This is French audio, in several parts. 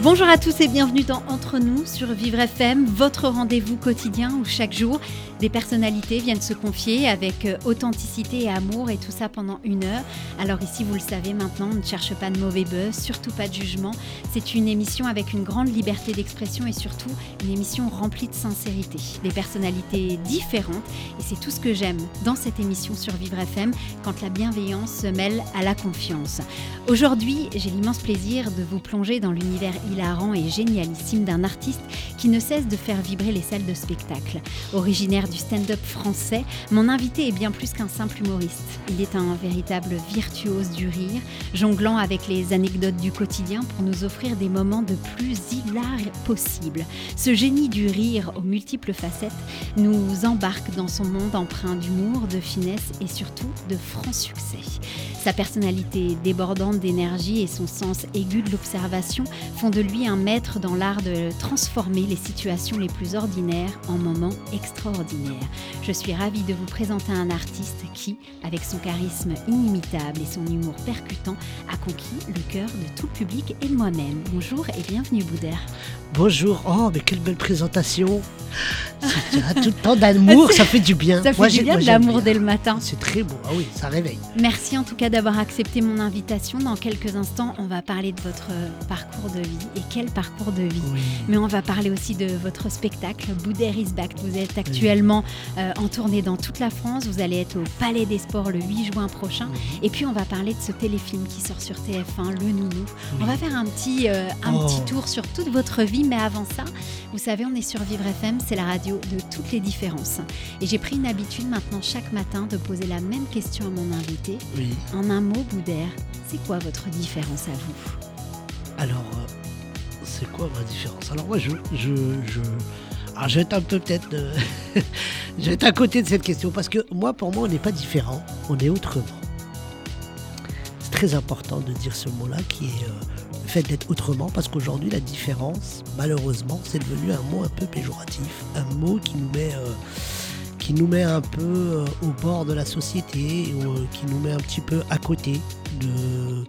Bonjour à tous et bienvenue dans Entre nous sur Vivre FM, votre rendez-vous quotidien où chaque jour des personnalités viennent se confier avec euh, authenticité et amour et tout ça pendant une heure. Alors ici, vous le savez maintenant, on ne cherche pas de mauvais buzz, surtout pas de jugement. C'est une émission avec une grande liberté d'expression et surtout une émission remplie de sincérité. Des personnalités différentes et c'est tout ce que j'aime dans cette émission sur Vivre FM quand la bienveillance se mêle à la confiance. Aujourd'hui, j'ai l'immense plaisir de vous plonger dans l'univers hilarant et génialissime d'un artiste qui ne cesse de faire vibrer les salles de spectacle. Originaire du stand-up français, mon invité est bien plus qu'un simple humoriste. Il est un véritable virtuose du rire, jonglant avec les anecdotes du quotidien pour nous offrir des moments de plus hilar possible. Ce génie du rire aux multiples facettes nous embarque dans son monde empreint d'humour, de finesse et surtout de franc succès. Sa personnalité débordante d'énergie et son sens aigu de l'observation font de lui un maître dans l'art de transformer les situations les plus ordinaires en moments extraordinaires. Je suis ravie de vous présenter un artiste qui, avec son charisme inimitable et son humour percutant, a conquis le cœur de tout le public et de moi-même. Bonjour et bienvenue Boudère. Bonjour, oh mais quelle belle présentation tout le temps d'amour, ça fait du bien. Ça fait Moi, du bien moi, de l'amour dès le matin. C'est très beau, ah oui, ça réveille. Merci en tout cas d'avoir accepté mon invitation. Dans quelques instants, on va parler de votre euh, parcours de vie. Et quel parcours de vie Oui. Mais on va parler aussi de votre spectacle Boudère is back. Vous êtes actuellement euh, en tournée dans toute la France. Vous allez être au Palais des Sports le 8 juin prochain. Et puis on va parler de ce téléfilm qui sort sur TF1, Le Nounou. On va faire un petit, euh, un Oh. petit tour sur toute votre vie. Mais avant ça, vous savez, on est sur Vivre FM, c'est la radio de toutes les différences. Et j'ai pris une habitude maintenant chaque matin de poser la même question à mon invité. En un mot, Boudère, c'est quoi votre différence à vous? Alors, euh, c'est quoi ma différence? Alors moi, je, je, je, alors je vais être un peu peut-être, euh, je vais être à côté de cette question parce que moi, pour moi, on n'est pas différent, on est autrement. C'est très important de dire ce mot-là qui est euh, le fait d'être autrement parce qu'aujourd'hui, la différence, malheureusement, c'est devenu un mot un peu péjoratif, un mot qui nous met euh, qui nous met un peu au bord de la société, qui nous met un petit peu à côté de,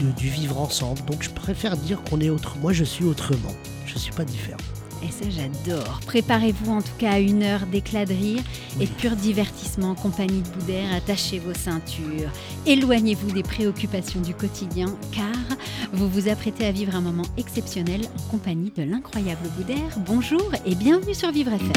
de- du vivre ensemble. Donc je préfère dire qu'on est autre. Moi je suis autrement. Je suis pas différent. Et ça, j'adore. Préparez-vous en tout cas à une heure d'éclat de rire et de pur divertissement en compagnie de Boudère. Attachez vos ceintures. Éloignez-vous des préoccupations du quotidien car vous vous apprêtez à vivre un moment exceptionnel en compagnie de l'incroyable Boudère. Bonjour et bienvenue sur Vivre FM.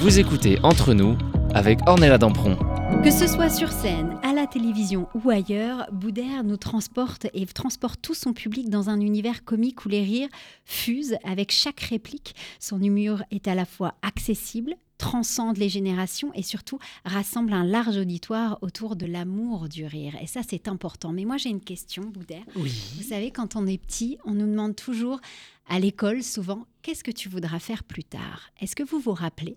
Vous écoutez Entre nous avec Ornella Dampron. Que ce soit sur scène, à la télévision ou ailleurs, Boudère nous transporte et transporte tout son public dans un univers comique où les rires fusent avec chaque réplique. Son humour est à la fois accessible, transcende les générations et surtout rassemble un large auditoire autour de l'amour du rire. Et ça, c'est important. Mais moi, j'ai une question, Boudère. Oui. Vous savez, quand on est petit, on nous demande toujours à l'école, souvent, qu'est-ce que tu voudras faire plus tard? Est-ce que vous vous rappelez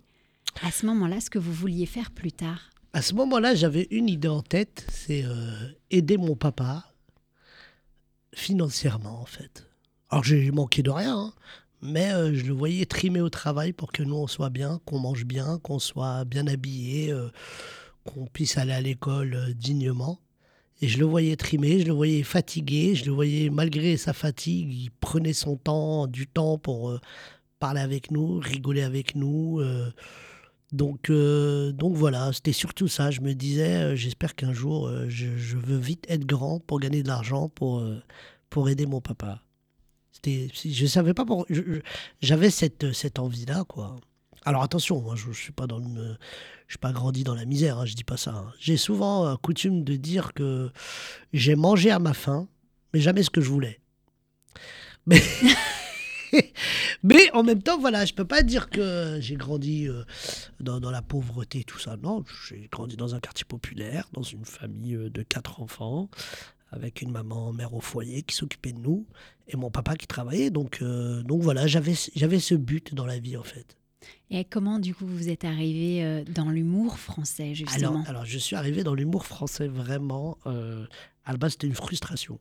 à ce moment-là ce que vous vouliez faire plus tard? À ce moment-là, j'avais une idée en tête, c'est euh, aider mon papa financièrement en fait. Alors j'ai manqué de rien, hein, mais euh, je le voyais trimer au travail pour que nous on soit bien, qu'on mange bien, qu'on soit bien habillé, euh, qu'on puisse aller à l'école dignement. Et je le voyais trimer, je le voyais fatigué, je le voyais malgré sa fatigue, il prenait son temps, du temps pour parler avec nous, rigoler avec nous. Donc, euh, donc voilà, c'était surtout ça. Je me disais, euh, j'espère qu'un jour, euh, je, veux vite être grand pour gagner de l'argent, pour, pour aider mon papa. C'était, je savais pas pour, j'avais cette, cette envie-là, quoi. Alors attention, moi, je, je suis pas dans je suis pas grandi dans la misère. Hein, je dis pas ça. hein. J'ai souvent coutume de dire que j'ai mangé à ma faim, mais jamais ce que je voulais. Mais Mais en même temps, voilà, je peux pas dire que j'ai grandi euh, dans, dans la pauvreté, tout ça. Non, j'ai grandi dans un quartier populaire, dans une famille euh, de quatre enfants, avec une maman mère au foyer qui s'occupait de nous, et mon papa qui travaillait. Donc, euh, donc voilà, j'avais j'avais ce but dans la vie, en fait. Et comment, du coup, vous êtes arrivé dans l'humour français, justement? Alors, alors, je suis arrivé dans l'humour français vraiment. euh, à la base, c'était une frustration.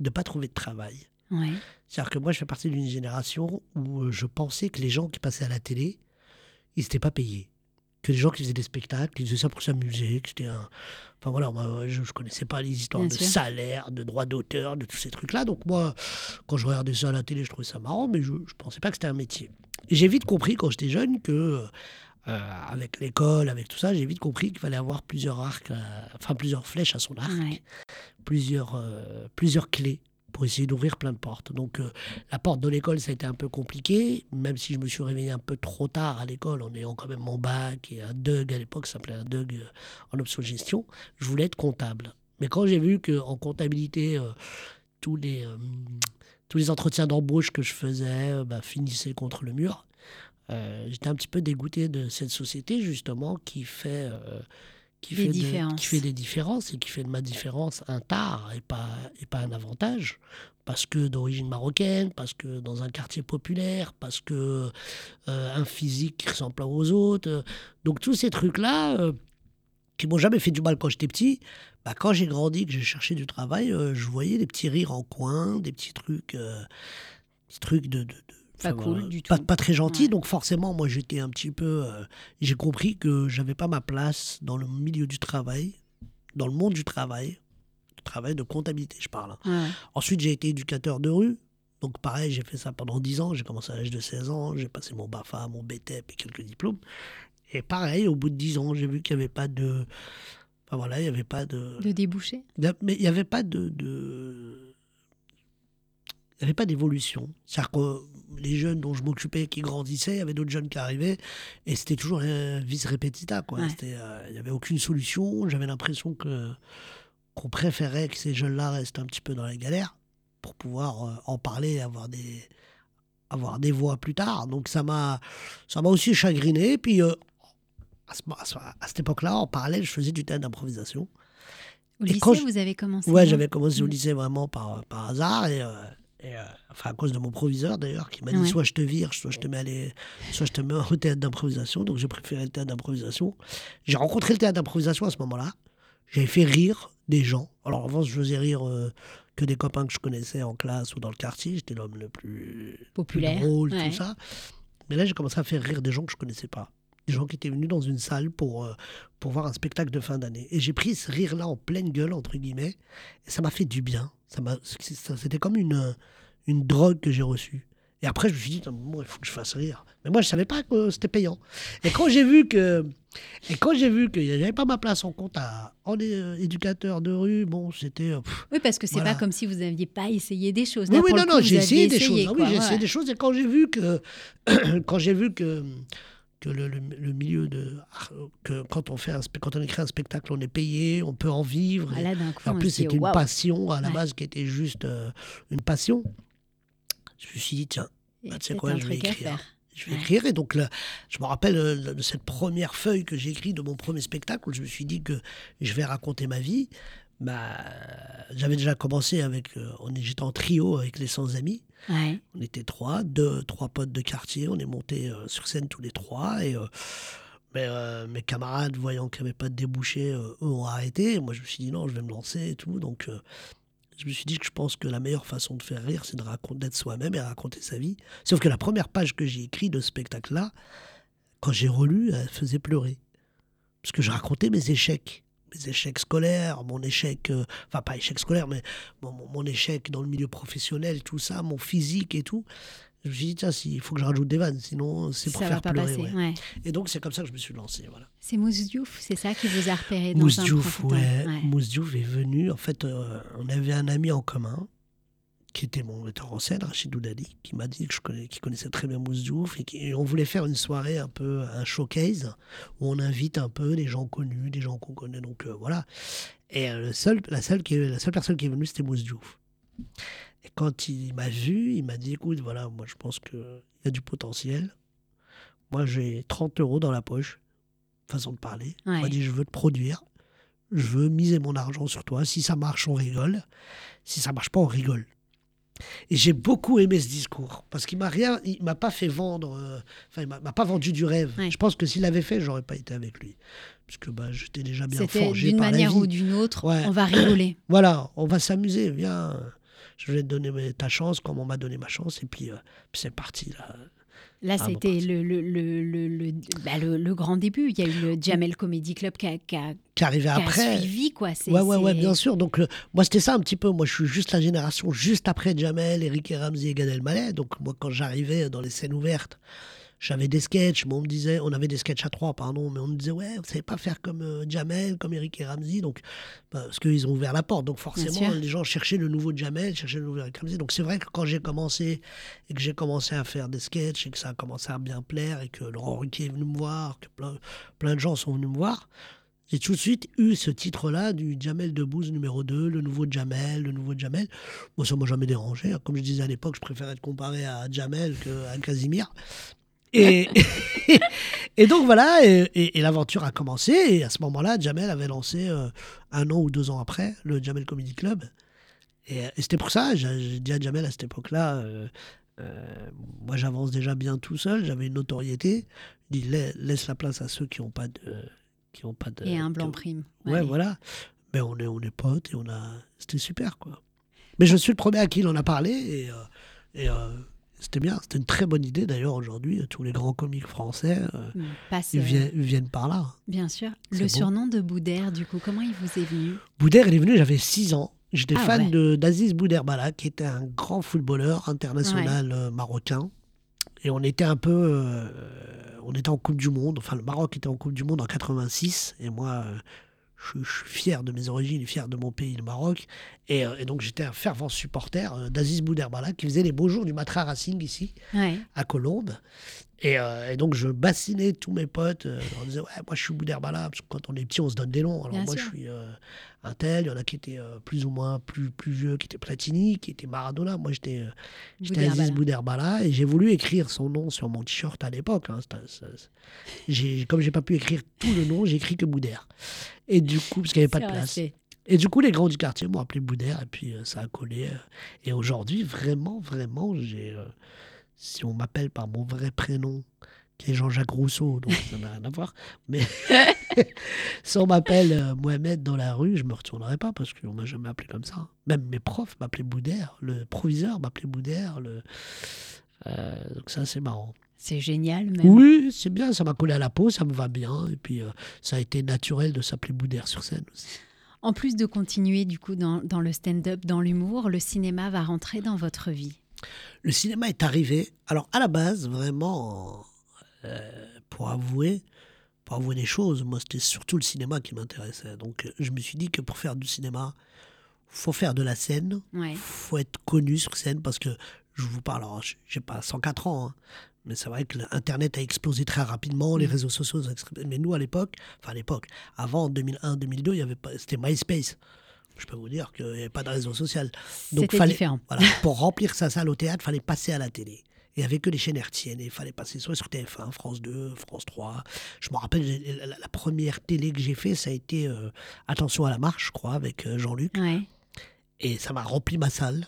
de pas trouver de travail. Ouais. C'est-à-dire que moi, je fais partie d'une génération où euh, je pensais que les gens qui passaient à la télé, ils n'étaient pas payés. Que les gens qui faisaient des spectacles, ils faisaient ça pour s'amuser, que c'était un... Enfin voilà, moi, je ne connaissais pas les histoires Bien de sûr. salaire, de droits d'auteur, de tous ces trucs-là. Donc moi, quand je regardais ça à la télé, je trouvais ça marrant, mais je ne pensais pas que c'était un métier. J'ai vite compris quand j'étais jeune que, euh, avec l'école, avec tout ça, j'ai vite compris qu'il fallait avoir plusieurs arcs, euh, enfin plusieurs flèches à son arc Ouais. plusieurs, euh, plusieurs clés pour essayer d'ouvrir plein de portes. Donc euh, la porte de l'école, ça a été un peu compliqué, même si je me suis réveillé un peu trop tard à l'école en ayant quand même mon bac et un DUG à l'époque, ça s'appelait un DUG euh, en option gestion. Je voulais être comptable. Mais quand j'ai vu qu'en comptabilité, euh, tous, les, tous les entretiens d'embauche que je faisais bah, finissaient contre le mur, j'étais un petit peu dégoûté de cette société justement qui fait... qui fait, de- différences. qui fait des différences et qui fait de ma différence un tard et pas, et pas un avantage. Parce que d'origine marocaine, parce que dans un quartier populaire, parce que euh, un physique qui ressemble pas aux autres. Donc tous ces trucs-là, euh, qui m'ont jamais fait du mal quand j'étais petit, bah, quand j'ai grandi, que j'ai cherché du travail, euh, je voyais des petits rires en coin, des petits trucs, petits trucs de... de- de- Pas enfin, cool voilà, du pas, tout. pas très gentil, Ouais. donc forcément, moi j'étais un petit peu... euh, j'ai compris que j'avais pas ma place dans le milieu du travail, dans le monde du travail, du travail de comptabilité, je parle. Ouais. Ensuite, j'ai été éducateur de rue. Donc pareil, j'ai fait ça pendant 10 ans. J'ai commencé à l'âge de 16 ans. J'ai passé mon BAFA, mon BTEP et quelques diplômes. Et pareil, au bout de 10 ans, j'ai vu qu'il n'y avait pas de... Enfin voilà, il n'y avait pas de... De déboucher. Mais il n'y avait pas de... de... Il n'y avait pas d'évolution. C'est-à-dire que les jeunes dont je m'occupais qui grandissaient, il y avait d'autres jeunes qui arrivaient, et c'était toujours un vis repetita. Ouais. Euh, Il n'y avait aucune solution. J'avais l'impression que qu'on préférait que ces jeunes-là restent un petit peu dans la galère pour pouvoir euh, en parler et avoir des, avoir des voix plus tard. Donc ça m'a, ça m'a aussi chagriné. Puis euh, à, ce- à ce- à cette époque-là, en parallèle, je faisais du théâtre d'improvisation. Au Et lycée, je- vous avez commencé Ouais, non j'avais commencé au Mm. lycée vraiment par, par hasard et, et, euh, enfin à cause de mon proviseur d'ailleurs qui m'a dit Ouais. soit je te vire, soit je te mets à les- soit je te mets au théâtre d'improvisation. Donc j'ai préféré le théâtre d'improvisation. J'ai rencontré le théâtre d'improvisation à ce moment-là. J'avais fait rire des gens. Alors avant, je faisais rire euh, que des copains que je connaissais en classe ou dans le quartier. J'étais l'homme le plus, plus Populaire. drôle, ouais. tout ça. Mais là, j'ai commencé à faire rire des gens que je connaissais pas. Des gens qui étaient venus dans une salle pour, euh, pour voir un spectacle de fin d'année. Et j'ai pris ce rire-là en pleine gueule, entre guillemets. Et ça m'a fait du bien. Ça m'a- C'était comme une, une drogue que j'ai reçue. Et après, je me suis dit, bon, il faut que je fasse rire. Mais moi, je savais pas que c'était payant. Et quand j'ai vu que, et quand j'ai vu qu'il n'y avait pas ma place en compte à, en é- éducateur de rue, bon, c'était. euh, pff, Oui, parce que c'est Voilà. pas comme si vous n'aviez pas essayé des choses. oui, Là, oui, pour non, non, j'ai essayé des choses. Ah oui, j'ai ouais. essayé des choses. Et quand j'ai vu que, quand j'ai vu que, que le, le- le milieu de, que quand on fait, un, quand on écrit un spectacle, on est payé, on peut en vivre. coup, en plus, c'était une passion à la Ouais. base qui était juste euh, une passion. Je me suis dit, tiens, bah, tu sais quoi, je vais écrire. Je vais Ouais. écrire. Et donc, là, je me rappelle euh, de cette première feuille que j'ai écrite de mon premier spectacle où je me suis dit que je vais raconter ma vie. Bah, J'avais déjà commencé avec. euh, J'étais en trio avec les 100 amis. On était trois, deux, trois potes de quartier. On est montés euh, sur scène tous les trois. Et euh, mais, euh, mes camarades, voyant qu'il n'y avait pas de débouché, eux ont arrêté. Moi, je me suis dit non, je vais me lancer et tout. Donc, je me suis dit que je pense que la meilleure façon de faire rire, c'est d'être soi-même et raconter sa vie. Sauf que la première page que j'ai écrite de ce spectacle-là, quand j'ai relu, elle faisait pleurer. Parce que je racontais mes échecs. Mes échecs scolaires, mon échec, euh, enfin pas échec scolaire, mais mon, mon- mon échec dans le milieu professionnel, tout ça, mon physique et tout. Je me suis dit, tiens, il faut que je rajoute des vannes, sinon c'est pour Ça faire pleurer. passer. ouais. ouais. Et donc c'est comme ça que je me suis lancé. Voilà. C'est Mousse Diouf, c'est ça qui vous a repéré dans Mousse Diouf. Ouais. Mousse Diouf est venu. En fait, euh, on avait un ami en commun qui était mon metteur en scène, Rachid Doudali, qui m'a dit que je connais, qui connaissait très bien Mousse Diouf et, qui, et on voulait faire une soirée un peu un showcase où on invite un peu des gens connus, des gens qu'on connaît. Donc euh, voilà. Et euh, le seul, la seule qui la seule personne qui est venue, c'était Mousse Diouf. Et quand il m'a vu, il m'a dit, écoute, voilà, moi je pense qu'il y a du potentiel. Moi j'ai 30 euros dans la poche, façon de parler. Il m'a dit, je veux te produire je veux miser mon argent sur toi. Si ça marche, on rigole. Si ça marche pas, on rigole. Et j'ai beaucoup aimé ce discours parce qu'il m'a rien, il m'a pas fait vendre, euh, enfin il m'a m'a pas vendu du rêve. Ouais. Je pense que s'il l'avait fait, j'aurais pas été avec lui parce que bah, j'étais déjà bien forgé d'une par la manière ou d'une autre, Ouais. on va rigoler. Voilà, on va s'amuser, viens. je vais te donner ta chance comme on m'a donné ma chance. Et puis, euh, puis c'est parti. Là. Là, Ah, c'était bon, le, le, le, le, le- bah, le- le grand début. Il y a eu le Jamel Comedy Club qui a, qui a- Qui arrivait qui a après. suivi, quoi. C'est- Ouais, ouais, ouais, bien sûr. Donc, le- moi, c'était ça un petit peu. Moi, je suis juste la génération juste après Jamel, Eric et Ramsey et Gad Elmaleh. Donc, moi, quand j'arrivais dans les scènes ouvertes, j'avais des sketchs, mais on me disait, on avait des sketchs à trois, pardon, mais on me disait, ouais, vous savez pas faire comme euh, Jamel, comme Eric et Ramsey. Donc, parce qu'ils ont ouvert la porte. Donc, forcément, les gens cherchaient le nouveau Jamel, cherchaient le nouveau Eric Ramsey. Donc, c'est vrai que quand j'ai commencé et que j'ai commencé à faire des sketchs et que ça a commencé à bien plaire et que Laurent Ruquier est venu me voir, que plein, plein de gens sont venus me voir, j'ai tout de suite eu ce titre-là du Jamel Debbouze numéro 2, le nouveau Jamel, le nouveau Jamel. Moi, ça m'a jamais dérangé. Comme je disais à l'époque, je préférais être comparé à Jamel qu'à Casimir. Et, et donc voilà, et, l'aventure a commencé. Et à ce moment-là, Jamel avait lancé euh, un an ou deux ans après le Jamel Comedy Club. Et, et c'était pour ça, j'ai dit à Jamel à cette époque-là, euh, euh, moi j'avance déjà bien tout seul, j'avais une notoriété. Il laisse la place à ceux qui n'ont pas de. Qui ont pas de Et un blanc ont- prime. Ouais, Allez. voilà. Mais on est, on est potes et on a. C'était super, quoi. Mais je suis le premier à qui il en a parlé et, euh, et euh, c'était bien. C'était une très bonne idée d'ailleurs aujourd'hui. Tous les grands comiques français, euh, passe, ils, euh, viennent, ils viennent par là. Bien sûr. Le surnom de Boudère, du coup, comment il vous est venu? Boudère, il est venu, j'avais 6 ans. J'étais Ah fan ouais. d'Aziz Boudherbala, qui était un grand footballeur international euh, marocain. Et on était un peu. euh, on était en Coupe du Monde. Enfin, le Maroc était en Coupe du Monde en 86. Et moi, euh, je, je suis fier de mes origines et fier de mon pays, le Maroc. Et, euh, et donc, j'étais un fervent supporter euh, d'Aziz Boudherbala, qui faisait les beaux jours du Matra Racing ici Ouais. à Colombes. Et, euh, et donc, je bassinais tous mes potes euh, en disant Ouais, moi, je suis Boudherbala. Parce que quand on est petit, on se donne des noms. Alors, Bien moi, sûr. je suis euh, un tel. Il y en a qui étaient euh, plus ou moins plus, plus vieux, qui étaient Platini, qui étaient Maradona. Moi, j'étais. Aziz Boudherbala. Et j'ai voulu écrire son nom sur mon t-shirt à l'époque. hein. Comme j'ai pas pu écrire tout le nom, j'ai écrit que Boudère. Et du coup, parce qu'il n'y avait pas de place. Et du coup, les grands du quartier m'ont appelé Boudère, et puis ça a collé. Et aujourd'hui, vraiment, vraiment, j'ai. Si on m'appelle par mon vrai prénom, qui est Jean-Jacques Rousseau, donc ça n'a rien à voir, mais si on m'appelle euh, Mohamed dans la rue, je me retournerai pas parce qu'on m'a jamais appelé comme ça. Même mes profs m'appelaient Boudère, le proviseur m'appelait Boudère. Le... euh, donc ça, c'est marrant. C'est génial, même. Oui, c'est bien, ça m'a collé à la peau, ça me va bien. Et puis, euh, ça a été naturel de s'appeler Boudère sur scène aussi. En plus de continuer, du coup, dans, dans le stand-up, dans l'humour, le cinéma va rentrer dans votre vie. Le cinéma est arrivé. Alors, à la base, vraiment, euh, pour avouer, pour avouer des choses, moi, c'était surtout le cinéma qui m'intéressait. Donc, je me suis dit que pour faire du cinéma, faut faire de la scène, Ouais. faut être connu sur scène parce que je vous parle, alors, j'ai pas 104 ans, hein, mais c'est vrai que l'Internet a explosé très rapidement, les Mm. réseaux sociaux ont explosé. Mais nous, à l'époque, enfin, à l'époque, avant, en 2001-2002, il y avait pas, c'était MySpace. Je peux vous dire qu'il n'y avait pas de réseau social. Donc, fallait, différent. voilà, pour remplir sa salle au théâtre, il fallait passer à la télé. Il n'y avait que les chaînes hertziennes. Et il fallait passer soit sur TF1, France 2, France 3. Je me rappelle, la première télé que j'ai fait, ça a été euh, Attention à la marche, je crois, avec euh, Jean-Luc. Ouais. Et ça m'a rempli ma salle.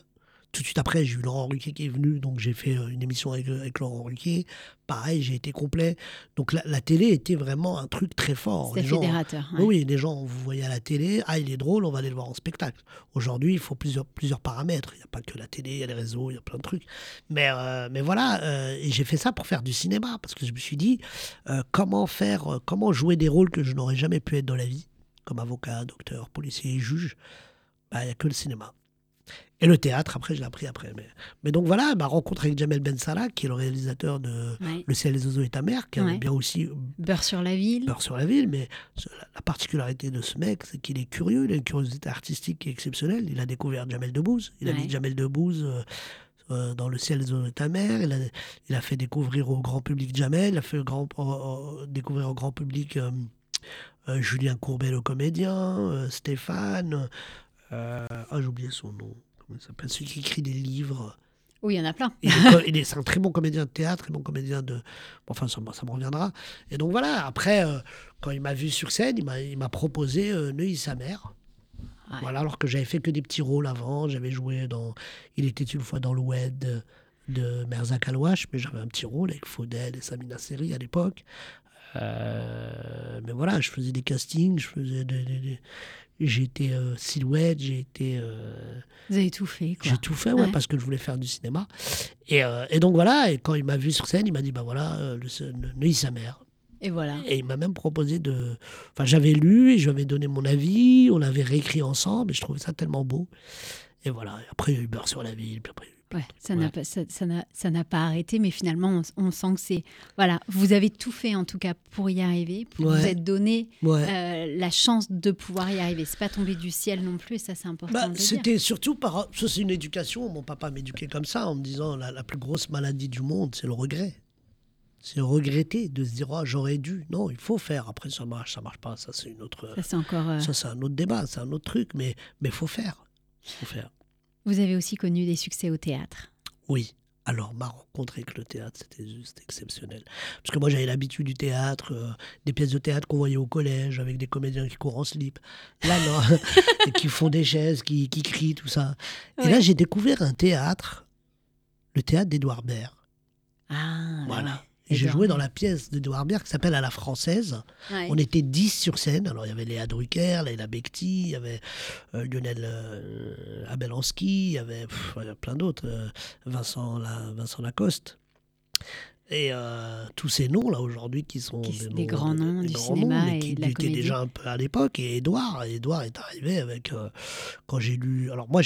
Tout de suite après, j'ai eu Laurent Ruquier qui est venu, donc j'ai fait euh, une émission avec, avec Laurent Ruquier. Pareil, j'ai été complet. Donc la, la télé était vraiment un truc très fort. C'était gens- fédérateur. ouais. oui, les gens, vous voyez à la télé, ah, il est drôle, on va aller le voir en spectacle. Aujourd'hui, il faut plusieurs, plusieurs paramètres. Il n'y a pas que la télé, il y a les réseaux, il y a plein de trucs. Mais, euh, mais voilà, euh, et j'ai fait ça pour faire du cinéma, parce que je me suis dit, euh, comment faire, euh, comment jouer des rôles que je n'aurais jamais pu être dans la vie, comme avocat, docteur, policier, juge? Bah, Il n'y a que le cinéma. Et le théâtre, après, je l'ai appris après. Mais, mais donc voilà, ma rencontre avec Jamel Ben Salah, qui est le réalisateur de Ouais. Le ciel, les oiseaux et ta mère, qui Ouais. avait bien aussi Beurre sur la ville. Beurre sur la ville, mais la- la particularité de ce mec, c'est qu'il est curieux, il a une curiosité artistique qui est exceptionnelle. Il a découvert Jamel Debbouze, il a mis Jamel Debbouze euh, euh, dans Le ciel, et ta mère, il a, il a fait découvrir au grand public Jamel, il a fait grand, euh, euh, découvrir au grand public euh, euh, Julien Courbet, le comédien, euh, Stéphane, euh, ah j'ai oublié son nom, comment il s'appelle, celui qui écrit des livres. Oui, il y en a plein. Il est, c'est un très bon comédien de théâtre, très bon comédien de. bon, Enfin, ça, me- ça me reviendra. Et donc voilà, après, euh, quand il m'a vu sur scène, il m'a, proposé euh, Neuilly sa mère. Ouais. Voilà, alors que j'avais fait que des petits rôles avant. J'avais joué dans. Il était une fois dans l'Oued de, de Merzak Alouache, mais j'avais un petit rôle avec Faudel et Samina Seri à l'époque. Euh, mais voilà, je faisais des castings, je faisais des, des- des- J'étais euh, silhouette, j'ai été. euh, Vous avez tout fait, quoi. j'ai tout fait, ouais, Ouais. parce que je voulais faire du cinéma. Et, euh, et donc voilà, et quand il m'a vu sur scène, il m'a dit bah voilà, le, Neuilly sa mère. Et voilà. Et il m'a même proposé de. Enfin, j'avais lu et je lui avais donné mon avis, on l'avait réécrit ensemble, et je trouvais ça tellement beau. Et voilà, et après il y a eu Beurre sur la ville, puis après. Ouais, ça Ouais. n'a pas, ça, ça n'a, ça n'a pas arrêté, mais finalement, on, on sent que c'est. Voilà, vous avez tout fait en tout cas pour y arriver. Puis Vous êtes donné Ouais. euh, la chance de pouvoir y arriver. C'est pas tombé du ciel non plus, et ça c'est important Bah, de le dire. c'était surtout par. Ça, c'est une éducation. Mon papa m'éduquait comme ça, en me disant la, la plus grosse maladie du monde, c'est le regret. C'est regretter, de se dire oh, j'aurais dû. Non, il faut faire. Après, ça marche, ça marche pas. Ça, c'est une autre. Ça c'est encore. euh, Ça, c'est un autre débat, c'est un autre truc, mais mais faut faire. Faut faire. Vous avez aussi connu des succès au théâtre. Oui. Alors, ma rencontre avec le théâtre, c'était juste exceptionnel. Parce que moi, j'avais l'habitude du théâtre, euh, des pièces de théâtre qu'on voyait au collège, avec des comédiens qui courent en slip. Là, non. et qui font des chaises, qui, qui crient, tout ça. Et là, j'ai découvert un théâtre, le théâtre d'Édouard Baird. Ah, Voilà. Et j'ai joué dans la pièce d'Edouard Baird qui s'appelle À la française. Ouais. On était 10 sur scène. Alors, il y avait Léa Drucker, Léla Becti, il y avait euh, Lionel euh, Abelanski, il y avait pff, plein d'autres, euh, Vincent, La- Vincent Lacoste. Et euh, tous ces noms-là aujourd'hui qui sont Qui- des, des noms- grands noms du grands cinéma mais et qui de la étaient comédie. déjà un peu à l'époque. Et Edouard, Edouard est arrivé avec. euh, quand j'ai lu. Alors, moi,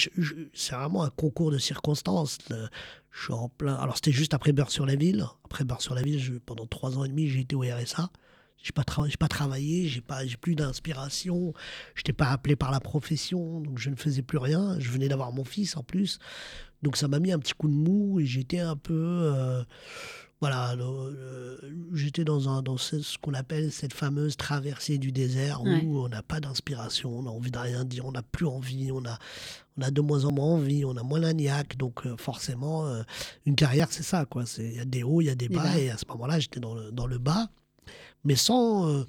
c'est vraiment un concours de circonstances. Le- je suis en plein. Alors, c'était juste après Beurre sur la ville. Après Beurre sur la ville, je- pendant trois ans et demi, j'ai été au RSA. J'ai pas, j'ai pas travaillé, j'ai pas, j'ai plus d'inspiration, je n'étais pas appelé par la profession, donc je ne faisais plus rien. Je venais d'avoir mon fils en plus, donc ça m'a mis un petit coup de mou et j'étais un peu, euh, voilà, le- j'étais dans un, dans ce, ce qu'on appelle cette fameuse traversée du désert Ouais. où on n'a pas d'inspiration, on a envie de rien dire, on n'a plus envie, on a, on a de moins en moins envie, on a moins la niaque, donc euh, forcément, euh, une carrière c'est ça, quoi. C'est- Il y a des hauts, il y a des bas, et à ce moment-là, j'étais dans le, dans le bas mais sans euh,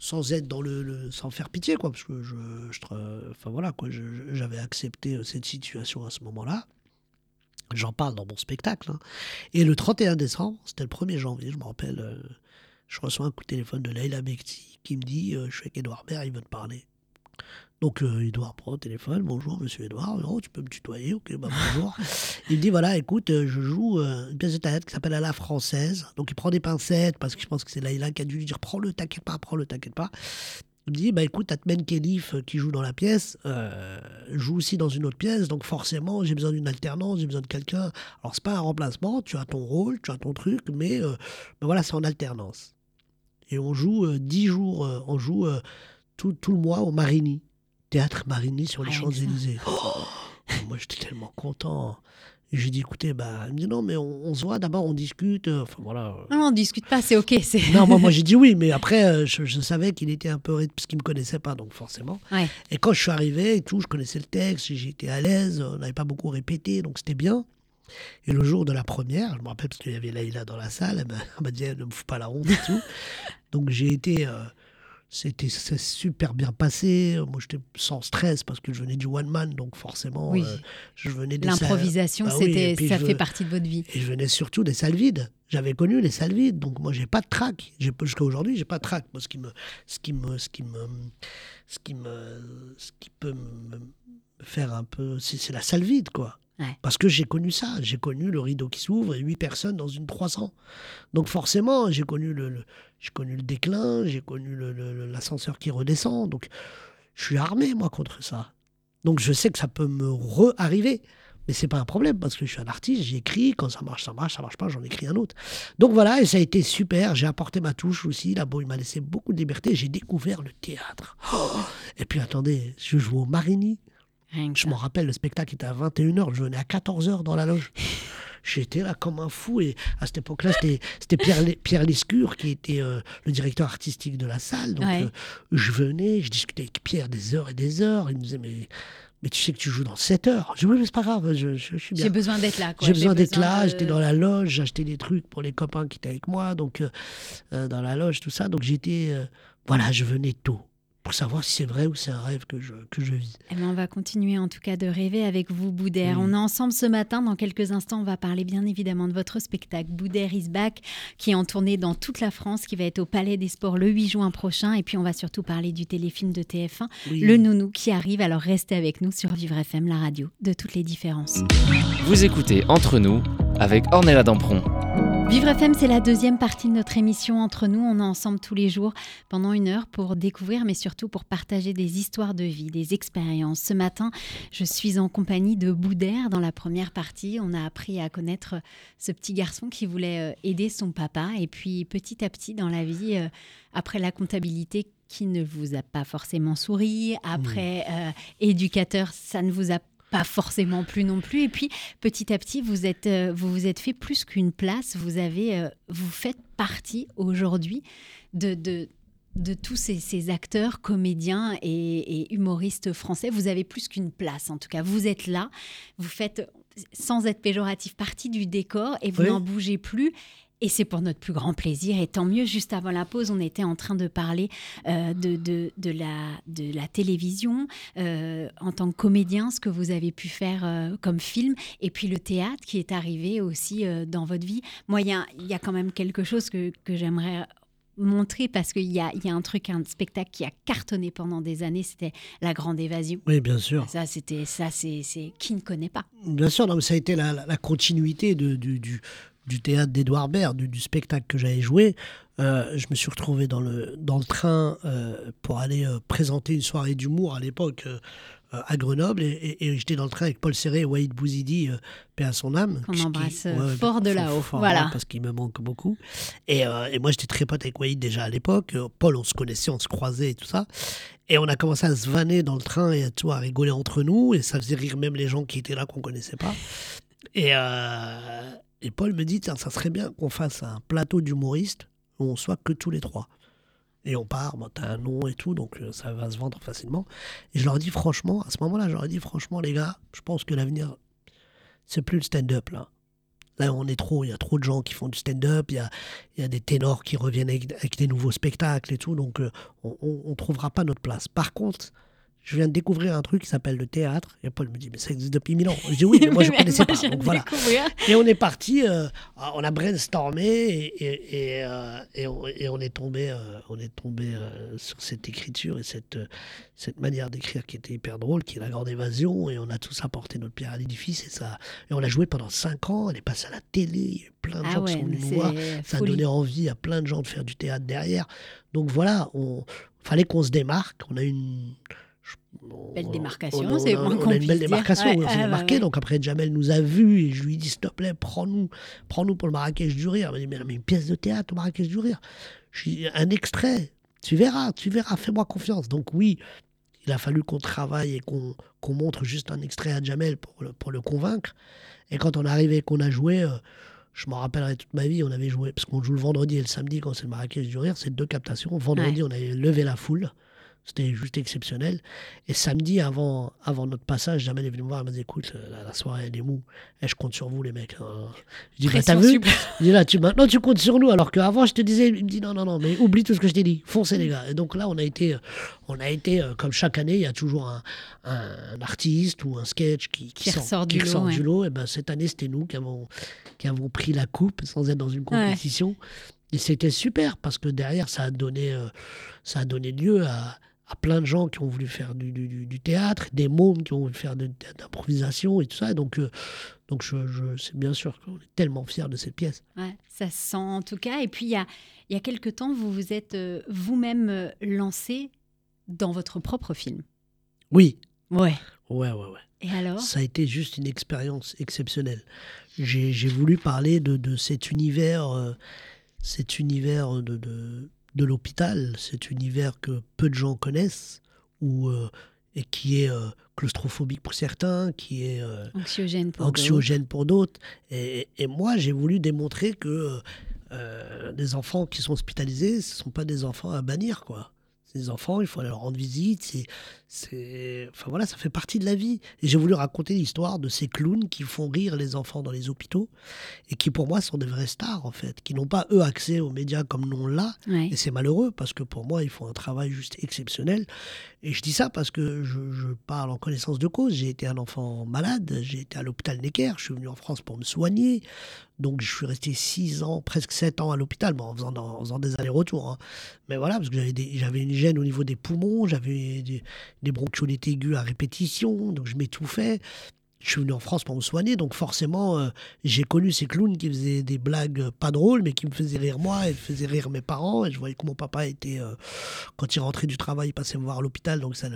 sans être dans le, le- sans faire pitié quoi parce que je, je enfin voilà quoi j'avais accepté euh, cette situation à ce moment-là j'en parle dans mon spectacle hein. et le 31 décembre c'était le 1er janvier je me rappelle euh, je reçois un coup de téléphone de Leila Bekti qui me dit euh, je suis avec Edouard Baird il veut te parler donc euh, Edouard prend le téléphone bonjour monsieur Edouard non tu peux me tutoyer ok bah, bonjour il me dit voilà, écoute, euh, je joue euh, une pièce de théâtre qui s'appelle À la française. Donc il prend des pincettes parce que je pense que c'est Laïla qui a dû lui dire prends-le, t'inquiète pas, prends-le, t'inquiète pas. Me dit bah écoute, Atmen Kelif euh, qui joue dans la pièce euh, joue aussi dans une autre pièce, donc forcément j'ai besoin d'une alternance, j'ai besoin de quelqu'un. Alors c'est pas un remplacement, tu as ton rôle, tu as ton truc, mais, euh, mais voilà, c'est en alternance. Et on joue euh, dix jours, on joue tout, tout le mois au Marigny, théâtre Marigny sur les Rien que ça. Champs-Élysées. Oh moi j'étais tellement content. Et j'ai dit écoutez, bah, elle me dit non, mais on, on se voit d'abord, on discute. euh, Enfin voilà. Non, on discute pas, c'est ok. C'est... Non, moi, moi j'ai dit oui, mais après, euh, je, je savais qu'il était un peu. Parce qu'il me connaissait pas, donc forcément. Ouais. Et quand je suis arrivé et tout, je connaissais le texte, j'étais à l'aise, on n'avait pas beaucoup répété, donc c'était bien. Et le jour de la première, je me rappelle parce qu'il y avait Laïla dans la salle, elle m'a elle dit ne me fous pas la honte et tout. donc j'ai été. euh, c'était super bien passé. Moi, j'étais sans stress parce que je venais du one man, donc forcément, Oui. euh, je venais des L'improvisation, Bah c'était, ça fait partie de votre vie. et je venais surtout des salles vides. J'avais connu les salles vides, donc moi j'ai pas de trac. Jusqu'à aujourd'hui, j'ai pas de trac. Moi, ce qui me, ce qui me, ce qui me, ce qui me, ce qui peut me faire un peu, c'est c'est la salle vide, quoi. Parce que j'ai connu ça. J'ai connu le rideau qui s'ouvre et huit personnes dans une 300. Donc forcément, j'ai connu le, j'ai connu le déclin, j'ai connu l'ascenseur qui redescend. Donc je suis armé moi contre ça. Donc je sais que ça peut me re-arriver. Mais c'est pas un problème parce que je suis un artiste, j'écris, quand ça marche, ça marche, ça marche pas, j'en écris un autre. Donc voilà, et ça a été super, j'ai apporté ma touche aussi, là, bon, il m'a laissé beaucoup de liberté, j'ai découvert le théâtre. Oh et puis attendez, je joue au Marigny, je m'en rappelle, le spectacle était à 21h, je venais à 14h dans la loge. J'étais là comme un fou et à cette époque-là, c'était Pierre, Pierre Lescure qui était euh, le directeur artistique de la salle. Donc Ouais. euh, je venais, je discutais avec Pierre des heures et des heures. Il me disait mais, mais tu sais que tu joues dans 7 heures. Je dis oui mais c'est pas grave, je, je- je suis bien. J'ai besoin d'être là. J'ai besoin d'être là, de- j'étais dans la loge, j'achetais des trucs pour les copains qui étaient avec moi, donc euh, dans la loge, tout ça. Donc j'étais, voilà, je venais tôt. Pour savoir si c'est vrai ou c'est un rêve que je, que je vis. Eh ben, on va continuer en tout cas de rêver avec vous, Boudère. Oui. On est ensemble ce matin. Dans quelques instants, on va parler bien évidemment de votre spectacle Boudère is back, qui est en tournée dans toute la France, qui va être au Palais des Sports le 8 juin prochain. Et puis, on va surtout parler du téléfilm de TF1, Oui. Le Nounou, qui arrive. Alors, restez avec nous sur Vivre FM, la radio de toutes les différences. Vous écoutez Entre nous avec Ornella Dampron. Vivre FM, c'est la deuxième partie de notre émission Entre nous. On est ensemble tous les jours pendant une heure pour découvrir, mais surtout pour partager des histoires de vie, des expériences. Ce matin, je suis en compagnie de Boudère. Dans la première partie, on a appris à connaître ce petit garçon qui voulait euh, aider son papa. Et puis, petit à petit, dans la vie, euh, après la comptabilité qui ne vous a pas forcément souri, après euh, éducateur, ça ne vous a pas forcément plu non plus. Et puis, petit à petit, vous êtes, euh, vous vous êtes fait plus qu'une place. Vous avez, euh, vous faites partie aujourd'hui de, de, de tous ces, ces acteurs, comédiens et, et humoristes français. Vous avez plus qu'une place, en tout cas. Vous êtes là. Vous faites, sans être péjoratif, partie du décor et vous Oui. n'en bougez plus. Et c'est pour notre plus grand plaisir. Et tant mieux, juste avant la pause, on était en train de parler euh, de, de, de, la, de la télévision, euh, en tant que comédien, ce que vous avez pu faire euh, comme film, et puis le théâtre qui est arrivé aussi dans votre vie. Moi, il y a, il y a quand même quelque chose que, que j'aimerais montrer parce qu'il y a, y a un truc, un spectacle qui a cartonné pendant des années, c'était La Grande Évasion. Oui, bien sûr. Ça, c'était ça, c'est c'est- qui ne connaît pas. Bien sûr, non, mais ça a été la, la- la continuité de- du, du- du théâtre d'Edouard Baird, du, du spectacle que j'avais joué. Euh, je me suis retrouvé dans le, dans le train euh, pour aller euh, présenter une soirée d'humour à l'époque à Grenoble. Et, et- et j'étais dans le train avec Paul Serré et Waïd Bouzidi, paix à son âme. Qu'on qui- ouais, fort de là-haut, voilà. là, Parce qu'il me manque beaucoup. Et, et moi, j'étais très pote avec Waïd déjà à l'époque. Paul, on se connaissait, on se croisait et tout ça. Et on a commencé à se vanner dans le train et à, tout, à rigoler entre nous. Et ça faisait rire même les gens qui étaient là qu'on connaissait pas. Et, euh, et Paul me dit Tiens, ça serait bien qu'on fasse un plateau d'humoristes où on soit que tous les trois. Et on part, bon, t'as un nom et tout, donc euh, ça va se vendre facilement. Et je leur dis franchement, à ce moment-là, je leur dit franchement, les gars, je pense que l'avenir, c'est plus le stand-up là. Là, on est trop, il y a trop de gens qui font du stand-up, il y a, y a des ténors qui reviennent avec, avec des nouveaux spectacles et tout, donc euh, on ne trouvera pas notre place. Par contre, je viens de découvrir un truc qui s'appelle le théâtre. Et Paul me dit, mais ça existe depuis mille ans. Je dis oui, mais moi je ne connaissais pas. Donc voilà. Et on est parti, euh, on a brainstormé et, et, et, euh, et on, est tombé, euh, on est tombé sur cette écriture et cette, cette manière d'écrire qui était hyper drôle, qui est la grande évasion. Et on a tous apporté notre pierre à l'édifice. Et, ça, et on l'a joué pendant cinq ans. Elle est passée à la télé. Il y a eu plein de Ah gens qui ouais, sont venus voir. Ça a donné envie à plein de gens de faire du théâtre derrière. Donc voilà, on fallait qu'on se démarque. On a une Belle on- démarcation, c'est on a- on a une belle démarcation, Ouais, on s'est ouais, démarqué. ouais. Donc après, Jamel nous a vus et je lui ai dit, s'il te plaît, prends-nous prends-nous pour le Marrakech du Rire. Il m'a dit, mais, mais une pièce de théâtre au Marrakech du Rire. Je lui ai dit, un extrait, tu verras, tu verras, fais-moi confiance. Donc oui, il a fallu qu'on travaille et qu'on montre juste un extrait à Jamel pour le, pour le convaincre. Et quand on est arrivé et qu'on a joué, euh, je m'en rappellerai toute ma vie, on avait joué, parce qu'on joue le vendredi et le samedi quand c'est le Marrakech du Rire, c'est deux captations. Vendredi, on avait levé la foule. C'était juste exceptionnel. Et samedi, avant, avant notre passage, Jamel est venu me voir. Elle m'a dit Écoute, la, la soirée, elle est mou. Et je compte sur vous, les mecs. hein. Je dis bah, T'as vu Je dis là, tu, maintenant, tu comptes sur nous. Alors qu'avant, je te disais Il me dit Non, non, non, mais oublie tout ce que je t'ai dit. Foncez, les gars. Et donc là, on a été, euh, on a été euh, comme chaque année, il y a toujours un, un artiste ou un sketch qui, Qui sort, ressort qui du lot, ouais. du lot. Et ben, cette année, c'était nous qui avons, qui avons pris la coupe sans être dans une compétition. Et c'était super parce que derrière, ça a donné, euh, ça a donné lieu à, à plein de gens qui ont voulu faire du, du- du- du théâtre, des mômes qui ont voulu faire de, de l'improvisation et tout ça. Et donc, euh, donc je, je- c'est bien sûr qu'on est tellement fiers de cette pièce. Ouais, ça se sent en tout cas. Et puis, il y a, il y a quelque temps, vous vous êtes euh, vous-même euh, lancé dans votre propre film. Oui, Ouais. ouais, ouais, ouais. Et alors? Ça a été juste une expérience exceptionnelle. J'ai j'ai voulu parler de, de cet univers, euh, cet univers de, de, de l'hôpital, cet univers que peu de gens connaissent, ou, euh, et qui est euh, claustrophobique pour certains, qui est euh, Anxiogène pour anxiogène d'autres. Et, et moi, j'ai voulu démontrer que des enfants qui sont hospitalisés, ce ne sont pas des enfants à bannir, quoi. Des enfants, il faut aller leur rendre visite. C'est, enfin voilà, ça fait partie de la vie. Et j'ai voulu raconter l'histoire de ces clowns qui font rire les enfants dans les hôpitaux et qui pour moi sont des vrais stars en fait, qui n'ont pas eux accès aux médias comme nous on l'a. Ouais. Et c'est malheureux parce que pour moi ils font un travail juste exceptionnel. Et je dis ça parce que je, je parle en connaissance de cause. J'ai été un enfant malade, j'ai été à l'hôpital Necker, je suis venu en France pour me soigner. Donc je suis resté 6 ans, presque 7 ans à l'hôpital, en, faisant, des allers-retours. hein. Mais voilà, parce que j'avais une gêne au niveau des poumons, j'avais des, des bronchiolites aiguës à répétition, donc je m'étouffais. Je suis venu en France pour me soigner, donc forcément, euh, j'ai connu ces clowns qui faisaient des blagues pas drôles, mais qui me faisaient rire moi et faisaient rire mes parents. Et je voyais que mon papa était, euh, quand il rentrait du travail, il passait me voir à l'hôpital, donc ça,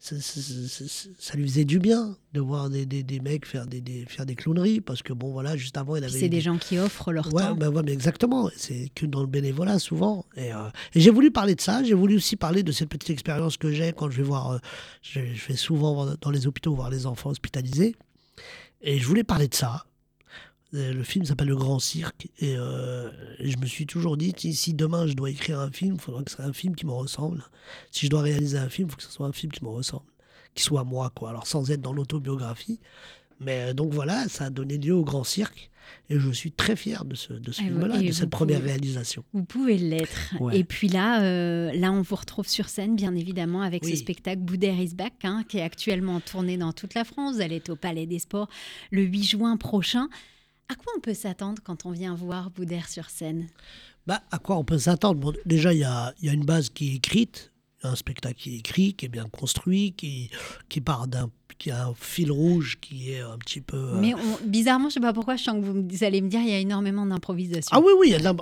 ça, ça- ça- ça- ça lui faisait du bien de voir des, des, des mecs faire des, des- faire des clowneries, parce que bon, voilà, juste avant, il avait. c'est des gens qui offrent leur Ouais, temps. ben ouais, mais exactement. C'est que dans le bénévolat, souvent. Et, euh, et j'ai voulu parler de ça. J'ai voulu aussi parler de cette petite expérience que j'ai quand je vais voir. euh, je, je vais souvent dans les hôpitaux voir les enfants hospitalisés. Et je voulais parler de ça. Le film s'appelle Le Grand Cirque. Et, euh, et je me suis toujours dit si, demain je dois écrire un film, il faudra que ce soit un film qui me ressemble. Si je dois réaliser un film, il faut que ce soit un film qui me ressemble. Qui soit moi, quoi. Alors sans être dans l'autobiographie. Mais euh, donc voilà, ça a donné lieu au Grand Cirque. Et je suis très fier de ce, de ce film-là, de cette première pouvez- réalisation. Vous pouvez l'être. Ouais. Et puis là, euh, là, on vous retrouve sur scène, bien évidemment, avec ce spectacle Boudère is back, hein, qui est actuellement tourné dans toute la France. Allez être au Palais des Sports le 8 juin prochain. À quoi on peut s'attendre quand on vient voir Boudère sur scène? Bah, à quoi on peut s'attendre? Déjà, il y a, il y a une base qui est écrite, un spectacle qui est écrit, qui est bien construit, qui, qui part d'un qui a un fil rouge qui est un petit peu. euh, Mais on- bizarrement, je sais pas pourquoi, je sens que vous, allez me dire il y a énormément d'improvisation. Ah oui, oui, il y a de l'im-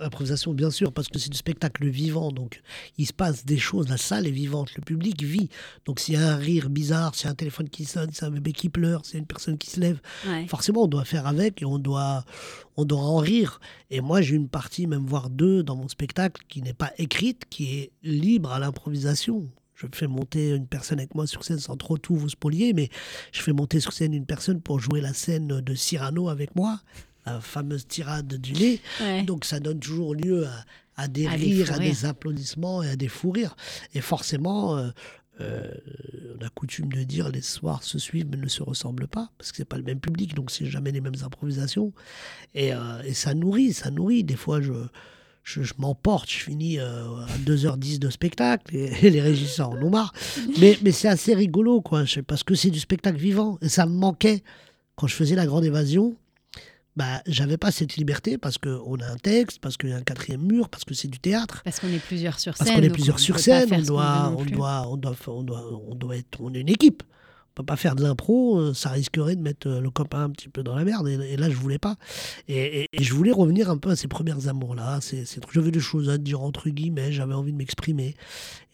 l'improvisation, bien sûr, parce que c'est du spectacle vivant. Donc, il se passe des choses. La salle est vivante, le public vit. Donc, s'il y a un rire bizarre, s'il y a un téléphone qui sonne, s'il y a un bébé qui pleure, s'il y a une personne qui se lève, Ouais. forcément, on doit faire avec et on doit, on doit en rire. Et moi, j'ai une partie, même voire deux, dans mon spectacle qui n'est pas écrite, qui est libre à l'improvisation. Je fais monter une personne avec moi sur scène sans trop tout vous spolier, mais je fais monter sur scène une personne pour jouer la scène de Cyrano avec moi, la fameuse tirade du nez. Ouais. Donc ça donne toujours lieu à, à des À rires, à des applaudissements et à des fous rires. Et forcément, euh, euh, on a coutume de dire les soirs se suivent mais ne se ressemblent pas parce que c'est pas le même public, donc c'est jamais les mêmes improvisations. Et, euh, et ça nourrit, ça nourrit. Des fois, je je, je m'emporte, je finis euh, à 2h10 de spectacle et, et les régisseurs en ont marre. Mais, mais c'est assez rigolo, quoi, parce que c'est du spectacle vivant. Et ça me manquait quand je faisais la grande évasion. Bah, j'avais pas cette liberté parce qu'on a un texte, parce qu'il y a un quatrième mur, parce que c'est du théâtre. Parce qu'on est plusieurs sur Parce scène. qu'on est plusieurs on sur scène, faire on ce qu'on veut doit, non on, plus. doit, on, doit, on, doit, on doit être, on est une équipe. Peut pas faire de l'impro, euh, ça risquerait de mettre euh, le copain un petit peu dans la merde. Et, là, je voulais pas. Et, et- je voulais revenir un peu à ces premières amours-là. J'avais des choses à dire entre guillemets, j'avais envie de m'exprimer.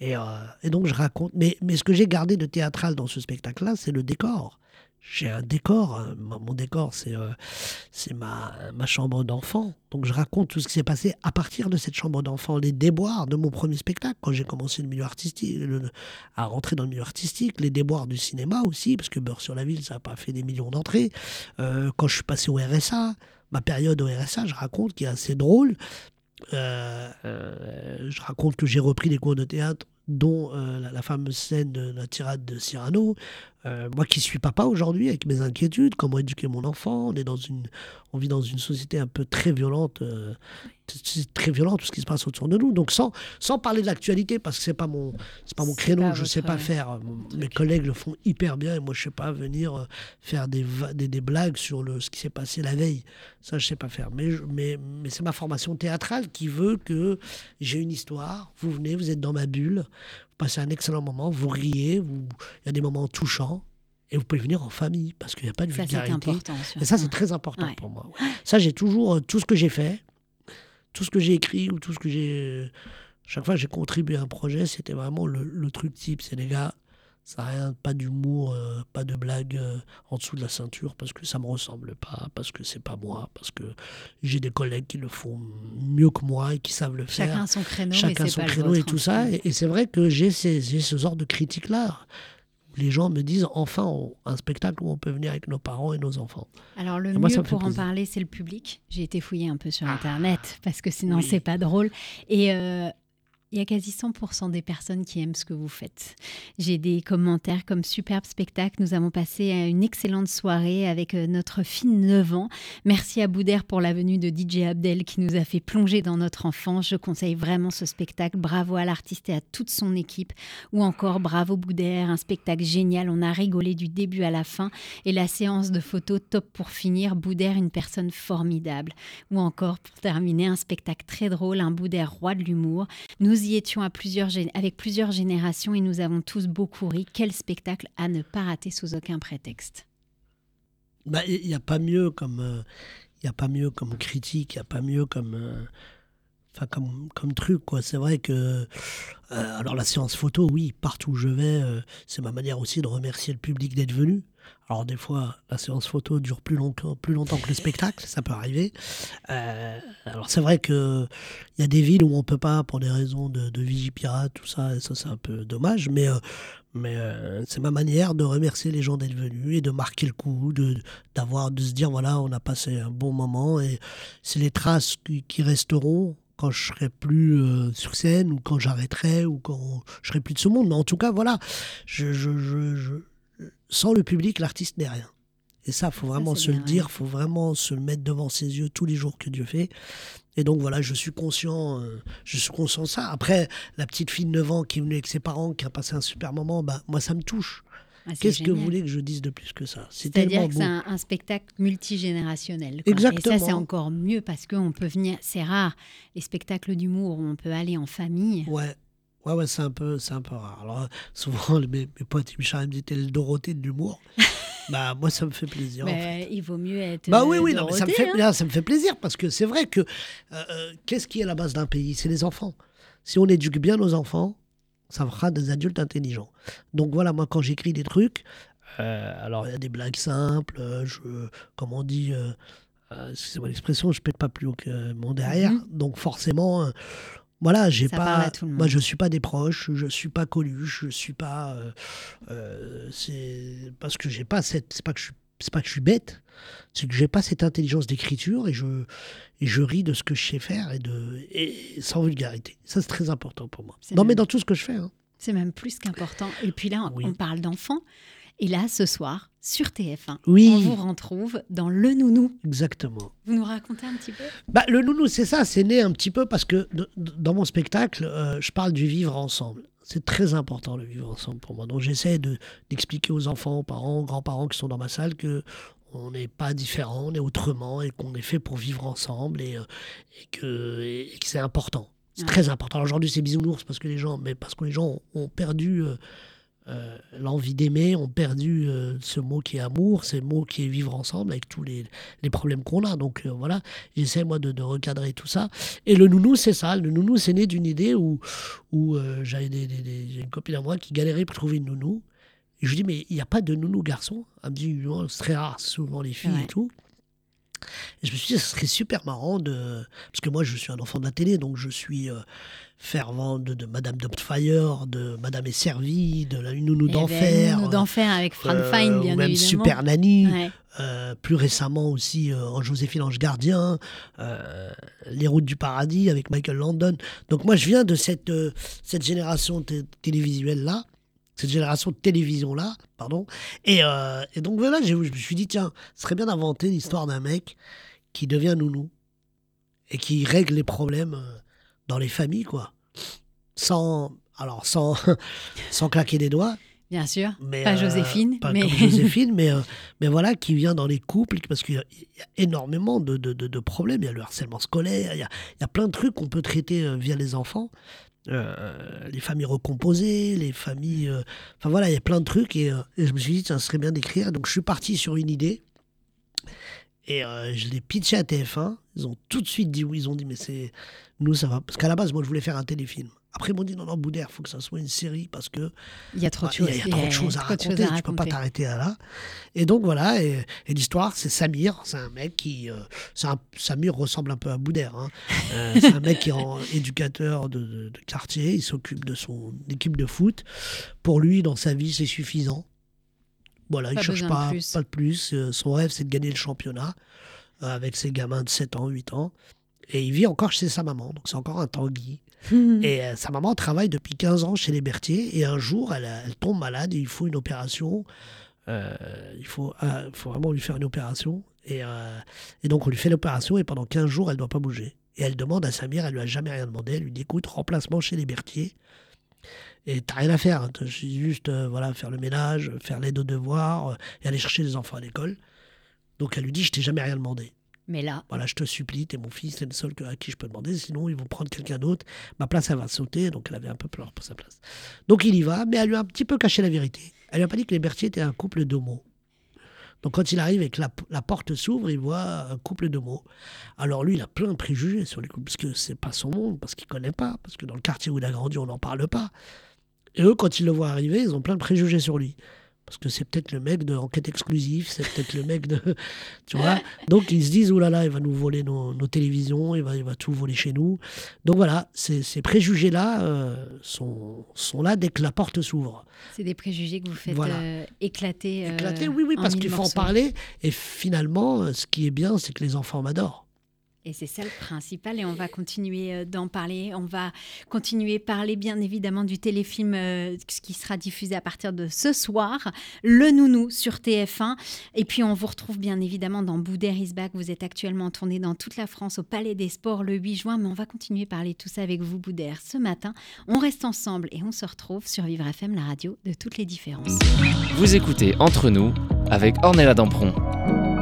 Et, euh, et donc, je raconte. Mais, mais ce que j'ai gardé de théâtral dans ce spectacle-là, c'est le décor. J'ai un décor. hein. Mon décor, c'est, euh, ma, ma chambre d'enfant. Donc, je raconte tout ce qui s'est passé à partir de cette chambre d'enfant, les déboires de mon premier spectacle, quand j'ai commencé le milieu artistique, à rentrer dans le milieu artistique, les déboires du cinéma aussi, parce que Beurre sur la ville, ça n'a pas fait des millions d'entrées. Euh, quand je suis passé au RSA, ma période au RSA, je raconte qui est assez drôle. Euh, euh, je raconte que j'ai repris des cours de théâtre, dont euh, la fameuse scène de la tirade de Cyrano. Euh, moi qui suis papa aujourd'hui, avec mes inquiétudes, comment éduquer mon enfant, on est dans une, on vit dans une société un peu très violente, euh, très violent tout ce qui se passe autour de nous. Donc sans, sans parler de l'actualité, parce que c'est pas mon, c'est pas mon créneau, pas je sais pas faire. Mes collègues le font hyper bien et moi je sais pas venir euh, faire des, des, des blagues sur le, ce qui s'est passé la veille. Ça je sais pas faire. Mais, je- mais, mais c'est ma formation théâtrale qui veut que j'ai une histoire. Vous venez, vous êtes dans ma bulle, passez un excellent moment, vous riez, vous- il y a des moments touchants. Et vous pouvez venir en famille parce qu'il n'y a pas de Ça, vulgarité. important. Et ça, c'est très important Ouais. pour moi. ouais. Ça, j'ai toujours euh, tout ce que j'ai fait, tout ce que j'ai écrit ou tout ce que j'ai. euh, chaque fois que j'ai contribué à un projet, c'était vraiment le, le truc type. C'est les gars, ça n'a rien, pas d'humour, euh, pas de blague euh, en dessous de la ceinture parce que ça me ressemble pas, parce que c'est pas moi, parce que j'ai des collègues qui le font mieux que moi et qui savent le faire Chacun son créneau. chacun son pas créneau et tout hein. ça. Et, et c'est vrai que j'ai ces, j'ai ce genre de critique-là. Les gens me disent enfin on- un spectacle où on peut venir avec nos parents et nos enfants. Alors le moi, mieux pour en parler, c'est le public. J'ai été fouiller un peu sur Ah. Internet parce que sinon Oui. c'est pas drôle. Et euh, Il y a quasi 100% des personnes qui aiment ce que vous faites. J'ai des commentaires comme superbe spectacle. Nous avons passé une excellente soirée avec euh, notre fille 9 ans. Merci à Boudère pour la venue de DJ Abdel qui nous a fait plonger dans notre enfance. Je conseille vraiment ce spectacle. Bravo à l'artiste et à toute son équipe. Ou encore bravo Boudère, un spectacle génial. On a rigolé du début à la fin. Et la séance de photos top pour finir. Boudère, une personne formidable. Ou encore, pour terminer, un spectacle très drôle, un Boudère roi de l'humour. Nous y étions avec plusieurs générations et nous avons tous beaucoup ri. Quel spectacle à ne pas rater sous aucun prétexte. Bah, il n'y a pas mieux comme il a pas mieux comme critique, il n'y a pas mieux comme euh, comme, comme truc quoi c'est vrai que euh, alors la séance photo oui partout où je vais euh, c'est ma manière aussi de remercier le public d'être venu alors des fois la séance photo dure plus longtemps que le spectacle ça peut arriver alors c'est vrai que il y a des villes où on peut pas pour des raisons de, de vigipirate tout ça et ça c'est un peu dommage mais mais euh, c'est ma manière de remercier les gens d'être venus et de marquer le coup, de, d'avoir, de se dire voilà, on a passé un bon moment et c'est les traces qui, resteront quand je serai plus euh, sur scène ou quand j'arrêterai ou quand je serai plus de ce monde. Mais en tout cas, voilà, je, je, sans le public, l'artiste n'est rien. Et ça, faut vraiment se le dire, faut vraiment se le mettre devant ses yeux tous les jours que Dieu fait. Et donc voilà, je suis conscient, euh, je suis conscient de ça. Après, la petite fille de 9 ans qui est venue avec ses parents, qui a passé un super moment, bah, moi ça me touche. Ah, Qu'est-ce que vous voulez que je dise de plus que ça? C'est-à-dire que c'est un, spectacle multigénérationnel. Exactement. Et ça, c'est encore mieux parce qu'on peut venir. C'est rare, les spectacles d'humour où on peut aller en famille. Ouais. Ouais, ouais, c'est un peu, c'est un peu rare. Alors, souvent, mes, mes potes, ils me disaient le Dorothée de l'humour. Bah, moi, ça me fait plaisir. Il vaut mieux être. Bah oui, oui, non, mais ça, me fait, hein. ça me fait plaisir parce que c'est vrai que euh, euh, qu'est-ce qui est la base d'un pays? C'est les enfants. Si on éduque bien nos enfants, ça fera des adultes intelligents. Donc voilà, moi, quand j'écris des trucs, euh, alors il y a des blagues simples, je, comme on dit, c'est mon expression, je pète pas plus haut que mon derrière. Mhm. Donc forcément voilà, j'ai pas, moi je suis pas des proches, je suis pas Coluche, je suis pas, euh, euh, c'est parce que j'ai pas cette, c'est pas que je c'est pas que je suis bête, c'est que j'ai pas cette intelligence d'écriture et je et je ris de ce que je sais faire et de et sans vulgarité. Ça c'est très important pour moi. Non mais dans tout ce que je fais. Hein. C'est même plus qu'important. Et puis là, on parle d'enfants. Et là, ce soir, sur TF1, oui. on vous retrouve dans Le Nounou. Exactement. Vous nous racontez un petit peu? Bah, Le Nounou, c'est ça, c'est né un petit peu parce que dans mon spectacle, euh, je parle du vivre ensemble. C'est très important le vivre ensemble pour moi. Donc j'essaie d'expliquer aux enfants, aux parents, aux grands-parents qui sont dans ma salle que on n'est pas différent, on est autrement et qu'on est fait pour vivre ensemble et, euh, que, c'est important. C'est très important. Aujourd'hui, c'est bisounours parce que les gens, mais parce que les gens ont, perdu euh, euh, l'envie d'aimer, ont perdu euh, ce mot qui est amour, ce mot qui est vivre ensemble avec tous les, problèmes qu'on a. Donc euh, voilà, j'essaie moi de, recadrer tout ça. Et le nounou, c'est ça. Le nounou, c'est né d'une idée où, où j'avais des, une copine à moi qui galérait pour trouver une nounou. Et je lui dis, mais il n'y a pas de nounou garçon? Elle me dit, c'est très rare, souvent les filles et tout. Et je me suis dit, ce serait super marrant de. Parce que moi, je suis un enfant de la télé, donc je suis fervent de, Madame Doubtfire, de Madame est servie, de la Nounou d'enfer. Nounou d'enfer avec Fran euh, Fine, bien ou même Super Nanny. Euh, plus récemment aussi euh, en Joséphine Ange Gardien, Les Routes du Paradis avec Michael Landon. Donc moi je viens de cette, cette génération télévisuelle-là, cette génération de télévision-là, pardon. Et, et, donc voilà, je me suis dit, tiens, ce serait bien d'inventer l'histoire d'un mec qui devient nounou et qui règle les problèmes dans les familles, quoi. Sans, alors sans, sans claquer des doigts. Bien sûr, mais, pas euh, Joséphine. Pas mais... comme Joséphine, mais, euh, mais voilà, qui vient dans les couples, parce qu'il y, a énormément de, de, de, problèmes. Il y a le harcèlement scolaire, il y a, il y a plein de trucs qu'on peut traiter euh, via les enfants. les familles recomposées, les familles. enfin voilà, il y a plein de trucs. Et, et je me suis dit, ça serait bien d'écrire. Donc je suis parti sur une idée. Et je l'ai pitché à TF1. Ils ont tout de suite dit oui. Ils ont dit, mais c'est nous, ça va. Parce qu'à la base, moi, je voulais faire un téléfilm. Après, ils m'ont dit non, non, Boudère, il faut que ça soit une série parce que. Il y a trop de, choses, il y a, trop de choses à raconter, tu peux pas t'arrêter à là. Et donc, voilà, et, l'histoire, c'est Samir. C'est un mec qui. Euh, un, Samir ressemble un peu à Boudère. Hein. Euh, c'est un mec qui est éducateur de, quartier. Il s'occupe de son équipe de foot. Pour lui, dans sa vie, c'est suffisant. Voilà, il ne cherche pas, pas de plus. Euh, son rêve, c'est de gagner le championnat avec ses gamins de 7 ans, 8 ans. Et il vit encore chez sa maman, donc c'est encore un Tanguy. Et euh, sa maman travaille depuis 15 ans chez les Berthier. Et un jour, elle, elle tombe malade et il faut une opération. Euh, il faut, euh, faut vraiment lui faire une opération. Et, euh, et donc, on lui fait l'opération et pendant 15 jours, elle ne doit pas bouger. Et elle demande à Samir, elle lui a jamais rien demandé. Elle lui dit écoute, remplacement chez les Berthier. Et t'as rien à faire. hein. Juste euh, voilà, faire le ménage, faire l'aide aux devoirs euh, et aller chercher les enfants à l'école. Donc, elle lui dit je t'ai jamais rien demandé. Mais là, Voilà, je te supplie, t'es mon fils, t'es le seul à qui je peux demander, sinon ils vont prendre quelqu'un d'autre. Ma place, elle va sauter, donc elle avait un peu peur pour sa place. Donc il y va, mais elle lui a un petit peu caché la vérité. Elle lui a pas dit que les Berthier étaient un couple d'homos. Donc quand il arrive et que la, la porte s'ouvre, il voit un couple d'homos. Alors lui, il a plein de préjugés sur les couples, parce que c'est pas son monde, parce qu'il connaît pas, parce que dans le quartier où il a grandi, on n'en parle pas. Et eux, quand ils le voient arriver, ils ont plein de préjugés sur lui. Parce que c'est peut-être le mec de Enquête exclusive, c'est peut-être le mec de. Tu vois Donc ils se disent, oulala, là là, il va nous voler nos, nos télévisions, il va, il va tout voler chez nous. Donc voilà, ces, ces préjugés-là euh, sont, sont là dès que la porte s'ouvre. c'est des préjugés que vous faites Voilà. euh, éclater. euh, Éclaté, oui, oui, parce qu'il faut en parler. Et finalement, ce qui est bien, c'est que les enfants m'adorent. Et c'est ça le principal. Et on va continuer euh, d'en parler. On va continuer parler, bien évidemment, du téléfilm euh, qui sera diffusé à partir de ce soir, Le Nounou sur TF1. Et puis, on vous retrouve bien évidemment dans Boudère is Back. Vous êtes actuellement en tournée dans toute la France au Palais des Sports le 8 juin. Mais on va continuer à parler tout ça avec vous, Boudère. Ce matin, on reste ensemble et on se retrouve sur Vivre FM, la radio de toutes les différences. Vous écoutez Entre nous avec Ornella Dampron.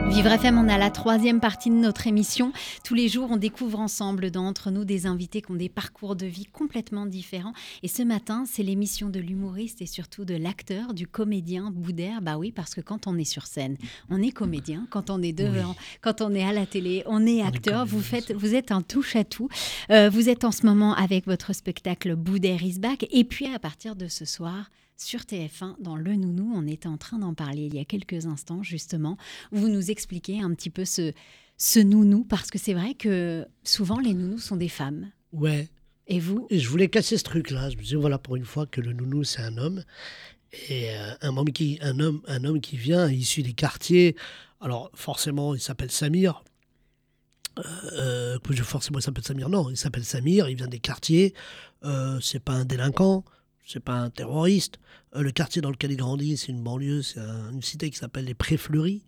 Vivre FM, on a la troisième partie de notre émission. Tous les jours, on découvre ensemble dans Entre nous des invités qui ont des parcours de vie complètement différents. Et ce matin, c'est l'émission de l'humoriste et surtout de l'acteur, du comédien Boudère. Bah oui, parce que quand on est sur scène, on est comédien. Quand on est devant, quand on est à la télé, on est acteur. vous, faites, vous êtes un touche-à-tout. Euh, vous êtes en ce moment avec votre spectacle Boudère is back. Et puis, à partir de ce soir, sur TF1, dans Le Nounou, on était en train d'en parler il y a quelques instants, justement. Vous nous expliquez un petit peu ce, ce nounou, parce que c'est vrai que souvent les nounous sont des femmes. Ouais. Et vous? Et je voulais casser ce truc-là. Je me disais, voilà, pour une fois que le nounou, c'est un homme. Et euh, un, homme qui, un, homme, un homme qui vient, issu des quartiers. Alors, forcément, il s'appelle Samir. Euh, je- forcément, il s'appelle Samir. Non, il s'appelle Samir, il vient des quartiers. Euh, c'est pas un délinquant, c'est pas un terroriste. Euh, le quartier dans lequel il grandit, c'est une banlieue, c'est un- une cité qui s'appelle les Pré-Fleuris,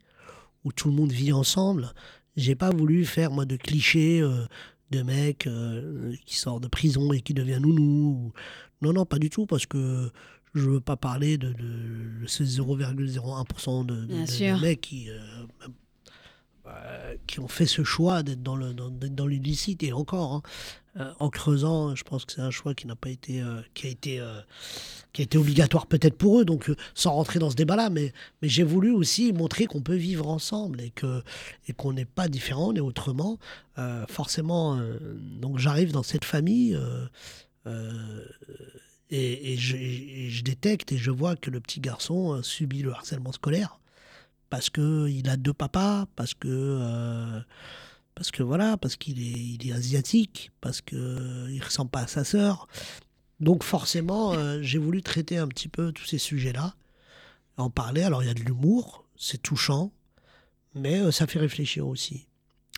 où tout le monde vit ensemble. J'ai pas voulu faire, moi, de clichés. euh, de mecs euh, qui sortent de prison et qui devient nounou. ou- Non, non, pas du tout, parce que je veux pas parler de, de ces 0,01% de, mecs qui, euh, qui ont fait ce choix d'être dans le dans, dans l'illicite et encore hein, euh, en creusant je pense que c'est un choix qui n'a pas été euh, qui a été euh, qui a été obligatoire peut-être pour eux donc sans rentrer dans ce débat là mais j'ai voulu aussi montrer qu'on peut vivre ensemble et qu'on n'est pas différent on est autrement. Forcément donc j'arrive dans cette famille et, je, et je détecte et je vois que le petit garçon subit le harcèlement scolaire parce que il a deux papas, parce que parce que voilà, parce qu'il est il est asiatique, parce que euh, il ressemble pas à sa sœur. Donc forcément, euh, j'ai voulu traiter un petit peu tous ces sujets-là, en parler. Alors il y a de l'humour, c'est touchant, mais euh, ça fait réfléchir aussi.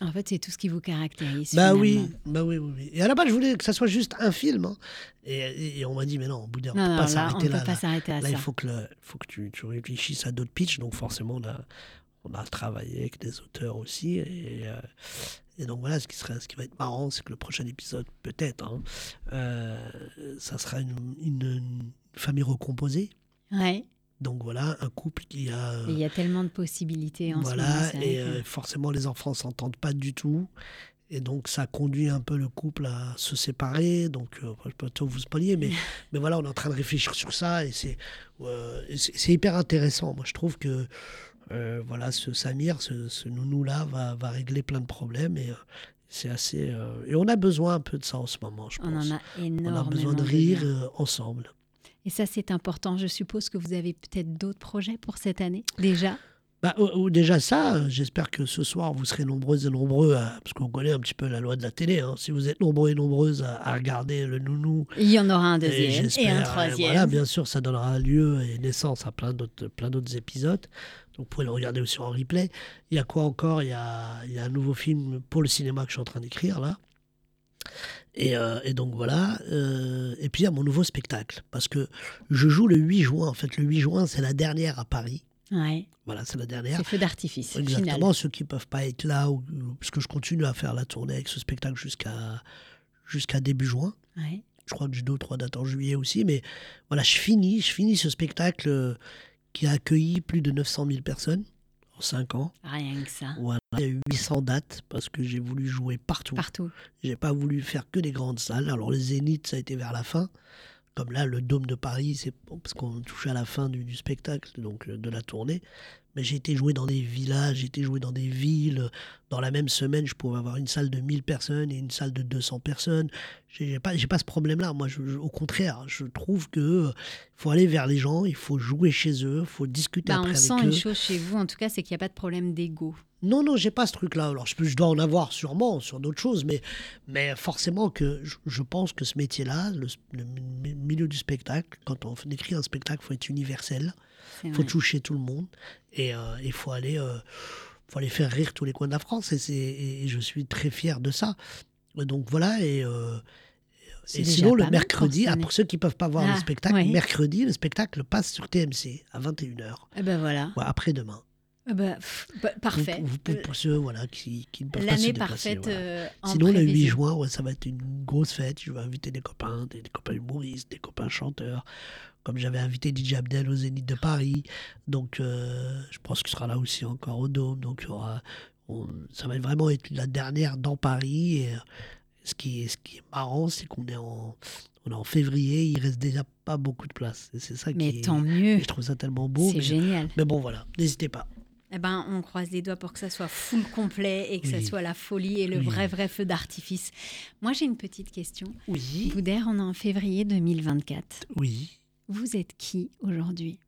En fait, c'est tout ce qui vous caractérise. Bah oui, bah oui, oui, oui. Et à la base, je voulais que ça soit juste un film. hein. Et, on m'a dit, mais non, on peut non, pas là, on s'arrêter ne là. peut pas là. s'arrêter à Là, ça. il faut que, le- faut que tu, tu réfléchisses à d'autres pitchs. Donc, forcément, a, on a travaillé avec des auteurs aussi. Et, euh, et donc, voilà, ce qui, serait, ce qui va être marrant, c'est que le prochain épisode, peut-être, hein, euh, ça sera une, une- une famille recomposée. Ouais. Donc, voilà, un couple qui a. Il y a tellement de possibilités en ce moment. Voilà, c'est vrai et euh, forcément, les enfants s'entendent pas du tout. Et donc, ça conduit un peu le couple à se séparer. Donc, euh, je peux pas tout vous spoiler, mais, mais voilà, on est en train de réfléchir sur ça. Et c'est euh, hyper intéressant. Moi, je trouve que euh, voilà, ce Samir, ce, ce nounou-là, va, va régler plein de problèmes. Et euh, c'est assez. euh, et on a besoin un peu de ça en ce moment, je on pense. en a on a besoin de rire euh, ensemble. Et ça, c'est important. Je suppose que vous avez peut-être d'autres projets pour cette année déjà? Bah, déjà ça, j'espère que ce soir vous serez nombreuses et nombreux, à- parce qu'on connaît un petit peu la loi de la télé. hein. Si vous êtes nombreux et nombreuses à, à regarder le nounou, Il y en aura un et deuxième et, j'espère, un euh, troisième. Voilà, bien sûr, ça donnera lieu et naissance à plein d'autres, plein d'autres épisodes. Donc vous pouvez le regarder aussi en replay. Il y a quoi encore? Il y a, il y a un nouveau film pour le cinéma que je suis en train d'écrire là. Et, euh, et donc voilà. euh, et puis il y a mon nouveau spectacle. Parce que je joue le 8 juin. En fait, le 8 juin, c'est la dernière à Paris. Ouais, Voilà, c'est la dernière. c'est feu d'artifice. final. Exactement, ceux qui peuvent pas être là, ou, parce que je continue à faire la tournée avec ce spectacle jusqu'à jusqu'à début juin. Ouais. Je crois que j'ai deux ou trois dates en juillet aussi, mais voilà, je finis, je finis ce spectacle euh, qui a accueilli plus de 900 000 personnes en 5 ans. Rien que ça. Voilà, il y a eu 800 dates parce que j'ai voulu jouer partout. Partout. J'ai pas voulu faire que des grandes salles. Alors le Zénith, ça a été vers la fin. Comme là, le Dôme de Paris, c'est parce qu'on touchait à la fin du, du spectacle, donc euh, de la tournée. Mais j'ai été joué dans des villages, j'ai été joué dans des villes. Dans la même semaine, je pouvais avoir une salle de 1000 personnes et une salle de 200 personnes. J'ai pas, j'ai pas ce problème-là. Moi, je- je- au contraire, je trouve que euh, faut aller vers les gens, il faut jouer chez eux, il faut discuter Bah, après on avec sent eux. une chose chez vous, en tout cas, c'est qu'il n'y a pas de problème d'ego. Non, non, j'ai pas ce truc-là. Alors, je, dois en avoir sûrement sur d'autres choses, mais, mais forcément que je, je pense que ce métier-là, le, le mi- milieu du spectacle, quand on écrit un spectacle, il faut être universel, il faut toucher tout le monde, et euh, il faut aller, euh, faut aller faire rire tous les coins de la France, et, c'est- et je suis très fier de ça. Donc voilà, et, euh, et sinon, le mercredi, pour ah, pour ceux qui peuvent pas voir Ah, le spectacle, ouais. mercredi, le spectacle passe sur TMC à 21h, Eh ben voilà. après-demain. Eh ben, bah, parfait. Vous- vous- pour, ceux voilà, qui, qui ne peuvent pas se déplacer. parfaite voilà. euh, Sinon, le 8 prévision. juin, ouais, ça va être une grosse fête. Je vais inviter des copains, des, des copains humoristes, des copains chanteurs. Comme j'avais invité DJ Abdel au Zénith de Paris. Donc, euh, je pense qu'il sera là aussi encore au Dôme. Donc, il y aura- on- ça va vraiment être la dernière dans Paris. Et, euh, ce, qui est, ce qui est marrant, c'est qu'on est en, on est en février. Il reste déjà pas beaucoup de place. C'est ça Mais qui est- tant mieux. Je trouve ça tellement beau. C'est génial. mais bon, voilà. N'hésitez pas. Eh ben, on croise les doigts pour que ça soit full complet et que ça Oui. soit la folie et le Oui. vrai, vrai feu d'artifice. Moi, j'ai une petite question. Oui. Boudère, on est en février 2024. Oui. Vous êtes qui aujourd'hui?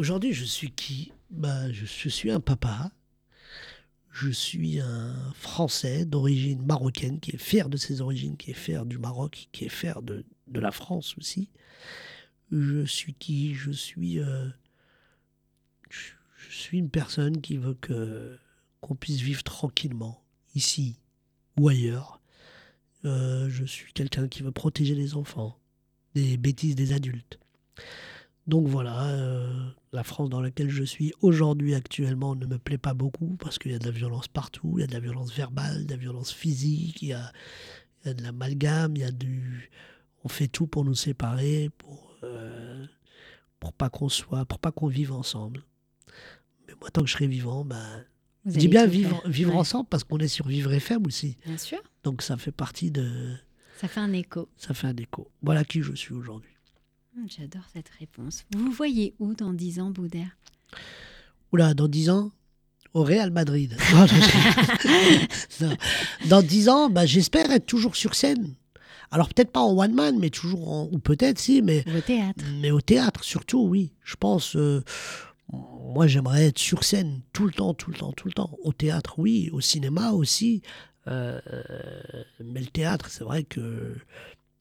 Aujourd'hui, je suis qui? Bah, je, suis un papa. Je suis un Français d'origine marocaine qui est fier de ses origines, qui est fier du Maroc, qui est fier de, la France aussi. Je suis qui? Je suis, euh, je suis une personne qui veut que qu'on puisse vivre tranquillement ici ou ailleurs. Euh, je suis quelqu'un qui veut protéger les enfants des bêtises des adultes. Donc voilà, euh, la France dans laquelle je suis aujourd'hui actuellement ne me plaît pas beaucoup parce qu'il y a de la violence partout, il y a de la violence verbale, de la violence physique, il y a, il y a de l'amalgame, il y a du... On fait tout pour nous séparer, pour, euh, pour pas qu'on soit, pour pas qu'on vive ensemble. Mais moi, tant que je serai vivant, bah, Vous je dis bien vivre, vivre Ouais, ensemble parce qu'on est sur Vivre FM aussi. Bien sûr. Donc ça fait partie de... Ça fait un écho. Ça fait un écho. Voilà qui je suis aujourd'hui. Hum, J'adore cette réponse. Vous vous voyez où dans 10 ans, Boudère? Oula, dans 10 ans Au Real Madrid. Non. Dans 10 ans, bah, j'espère être toujours sur scène. Alors peut-être pas en one man, mais toujours en... Ou peut-être si, mais, Au théâtre. mais au théâtre surtout, oui. Je pense... euh, Moi, j'aimerais être sur scène tout le temps, tout le temps, tout le temps. Au théâtre, oui. Au cinéma aussi. Euh, mais le théâtre, c'est vrai que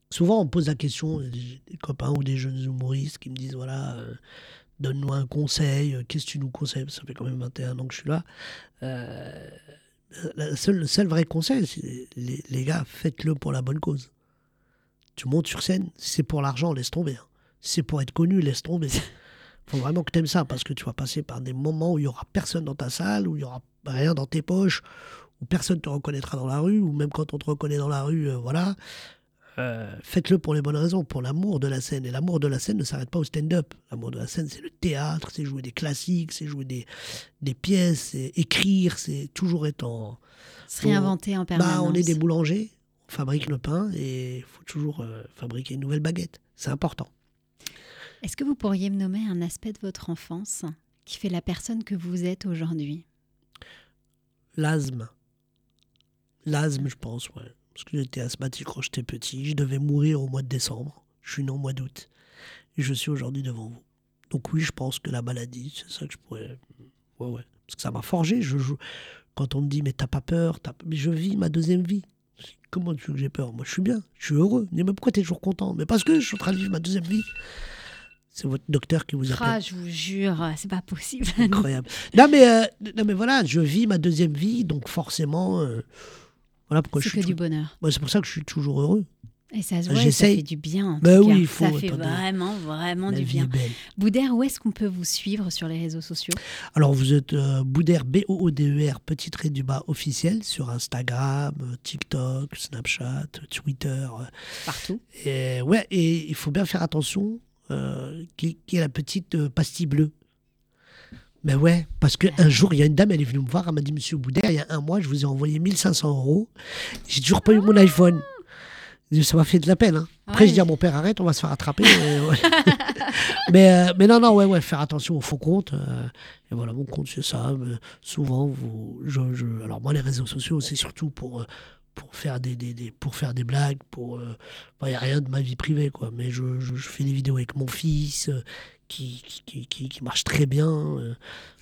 souvent on pose la question, des, copains ou des jeunes humoristes qui me disent voilà, euh, donne-nous un conseil, euh, qu'est-ce que tu nous conseilles? Ça fait quand même 21 ans que je suis là. Euh, le seul vrai conseil, c'est les, gars, faites-le pour la bonne cause. Tu montes sur scène, c'est pour l'argent, laisse tomber. hein. C'est pour être connu, laisse tomber. faut vraiment que tu aimes ça parce que tu vas passer par des moments où il y aura personne dans ta salle, où il y aura rien dans tes poches, où personne te reconnaîtra dans la rue, ou même quand on te reconnaît dans la rue, euh, voilà. Euh, Faites-le pour les bonnes raisons, pour l'amour de la scène. Et l'amour de la scène ne s'arrête pas au stand-up. L'amour de la scène, c'est le théâtre, c'est jouer des classiques, c'est jouer des, des pièces, c'est écrire, c'est toujours être en. Se réinventer en permanence. Bah, on est des boulangers, on fabrique le pain et il faut toujours euh, fabriquer une nouvelle baguette. C'est important. Est-ce que vous pourriez me nommer un aspect de votre enfance qui fait la personne que vous êtes aujourd'hui? L'asthme. L'asthme, je pense, ouais. Parce que j'étais asthmatique quand j'étais petit. Je devais mourir au mois de décembre. Je suis né au mois d'août. Et je suis aujourd'hui devant vous. Donc oui, je pense que la maladie, c'est ça que je pourrais... Ouais, ouais. Parce que ça m'a forgé. Je joue... Quand on me dit, mais t'as pas peur, t'as- mais je vis ma deuxième vie. Comment tu veux que j'ai peur? Moi, je suis bien, je suis heureux. Mais pourquoi t'es toujours content? Mais parce que je suis en train de vivre ma deuxième vie. C'est votre docteur qui vous appelle. Ah, je vous jure, c'est pas possible. Incroyable. non, mais, euh, non, mais voilà, je vis ma deuxième vie, donc forcément, euh, Voilà pourquoi je C'est suis. que du bonheur. Bah, c'est pour ça que je suis toujours heureux. Et ça se voit, et ça fait du bien. En Bah oui, il faut, Ça fait vraiment, vraiment La du bien. Boudère, où est-ce qu'on peut vous suivre sur les réseaux sociaux? Alors, vous êtes euh, Boudère, B-O-O-D-E-R, petit trait du bas officiel sur Instagram, euh, TikTok, Snapchat, Twitter. euh, Partout. Et, ouais, et il faut bien faire attention euh, qui, qui est la petite euh, pastille bleue. Ben ouais, parce qu'un jour, il y a une dame, elle est venue me voir, elle m'a dit Monsieur Boudère, il y a un mois, je vous ai envoyé 1500 euros. J'ai toujours pas eu mon iPhone. Ça m'a fait de la peine. hein. Après, Ouais. je dis à mon père, arrête, on va se faire attraper. mais, ouais. mais, euh, mais non, non, ouais, ouais, faire attention au faux compte. euh, et voilà, mon compte, c'est ça. mais souvent, vous, je, je- alors moi, les réseaux sociaux, c'est surtout pour, euh, pour, faire des, des, des- pour faire des blagues. pour Il n'y a rien de ma vie privée, quoi. Mais je, je- je fais des vidéos avec mon fils euh, qui, qui, qui, qui, marche très bien. euh.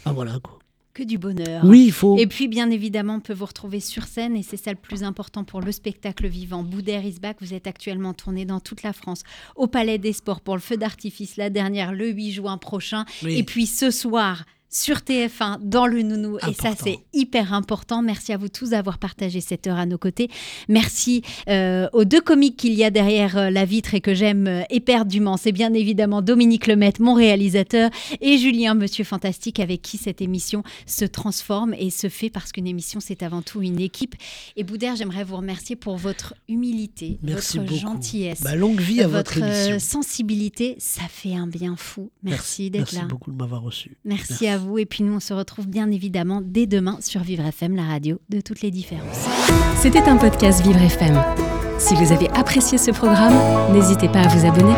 Voilà, quoi. Que du bonheur. Oui, il faut. Et puis, bien évidemment, on peut vous retrouver sur scène et c'est ça le plus important pour le spectacle vivant. Boudère is back, vous êtes actuellement tourné dans toute la France, au Palais des Sports pour le feu d'artifice, la dernière le 8 juin prochain. Oui. Et puis ce soir, sur TF1, dans le Nounou. Et ça, c'est hyper important. Merci à vous tous d'avoir partagé cette heure à nos côtés. Merci euh, aux deux comiques qu'il y a derrière euh, la vitre et que j'aime euh, éperdument. C'est bien évidemment Dominique Lemaitre, mon réalisateur, et Julien, Monsieur Fantastique, avec qui cette émission se transforme et se fait parce qu'une émission, c'est avant tout une équipe. Et Boudère, j'aimerais vous remercier pour votre humilité, Merci votre beaucoup. gentillesse. Bah, longue vie à votre, votre émission. sensibilité, ça fait un bien fou. Merci, d'être Merci là. beaucoup de m'avoir reçu. Merci, Merci. Et puis nous, on se retrouve bien évidemment dès demain sur Vivre FM, la radio de toutes les différences. C'était un podcast Vivre FM. Si vous avez apprécié ce programme, n'hésitez pas à vous abonner.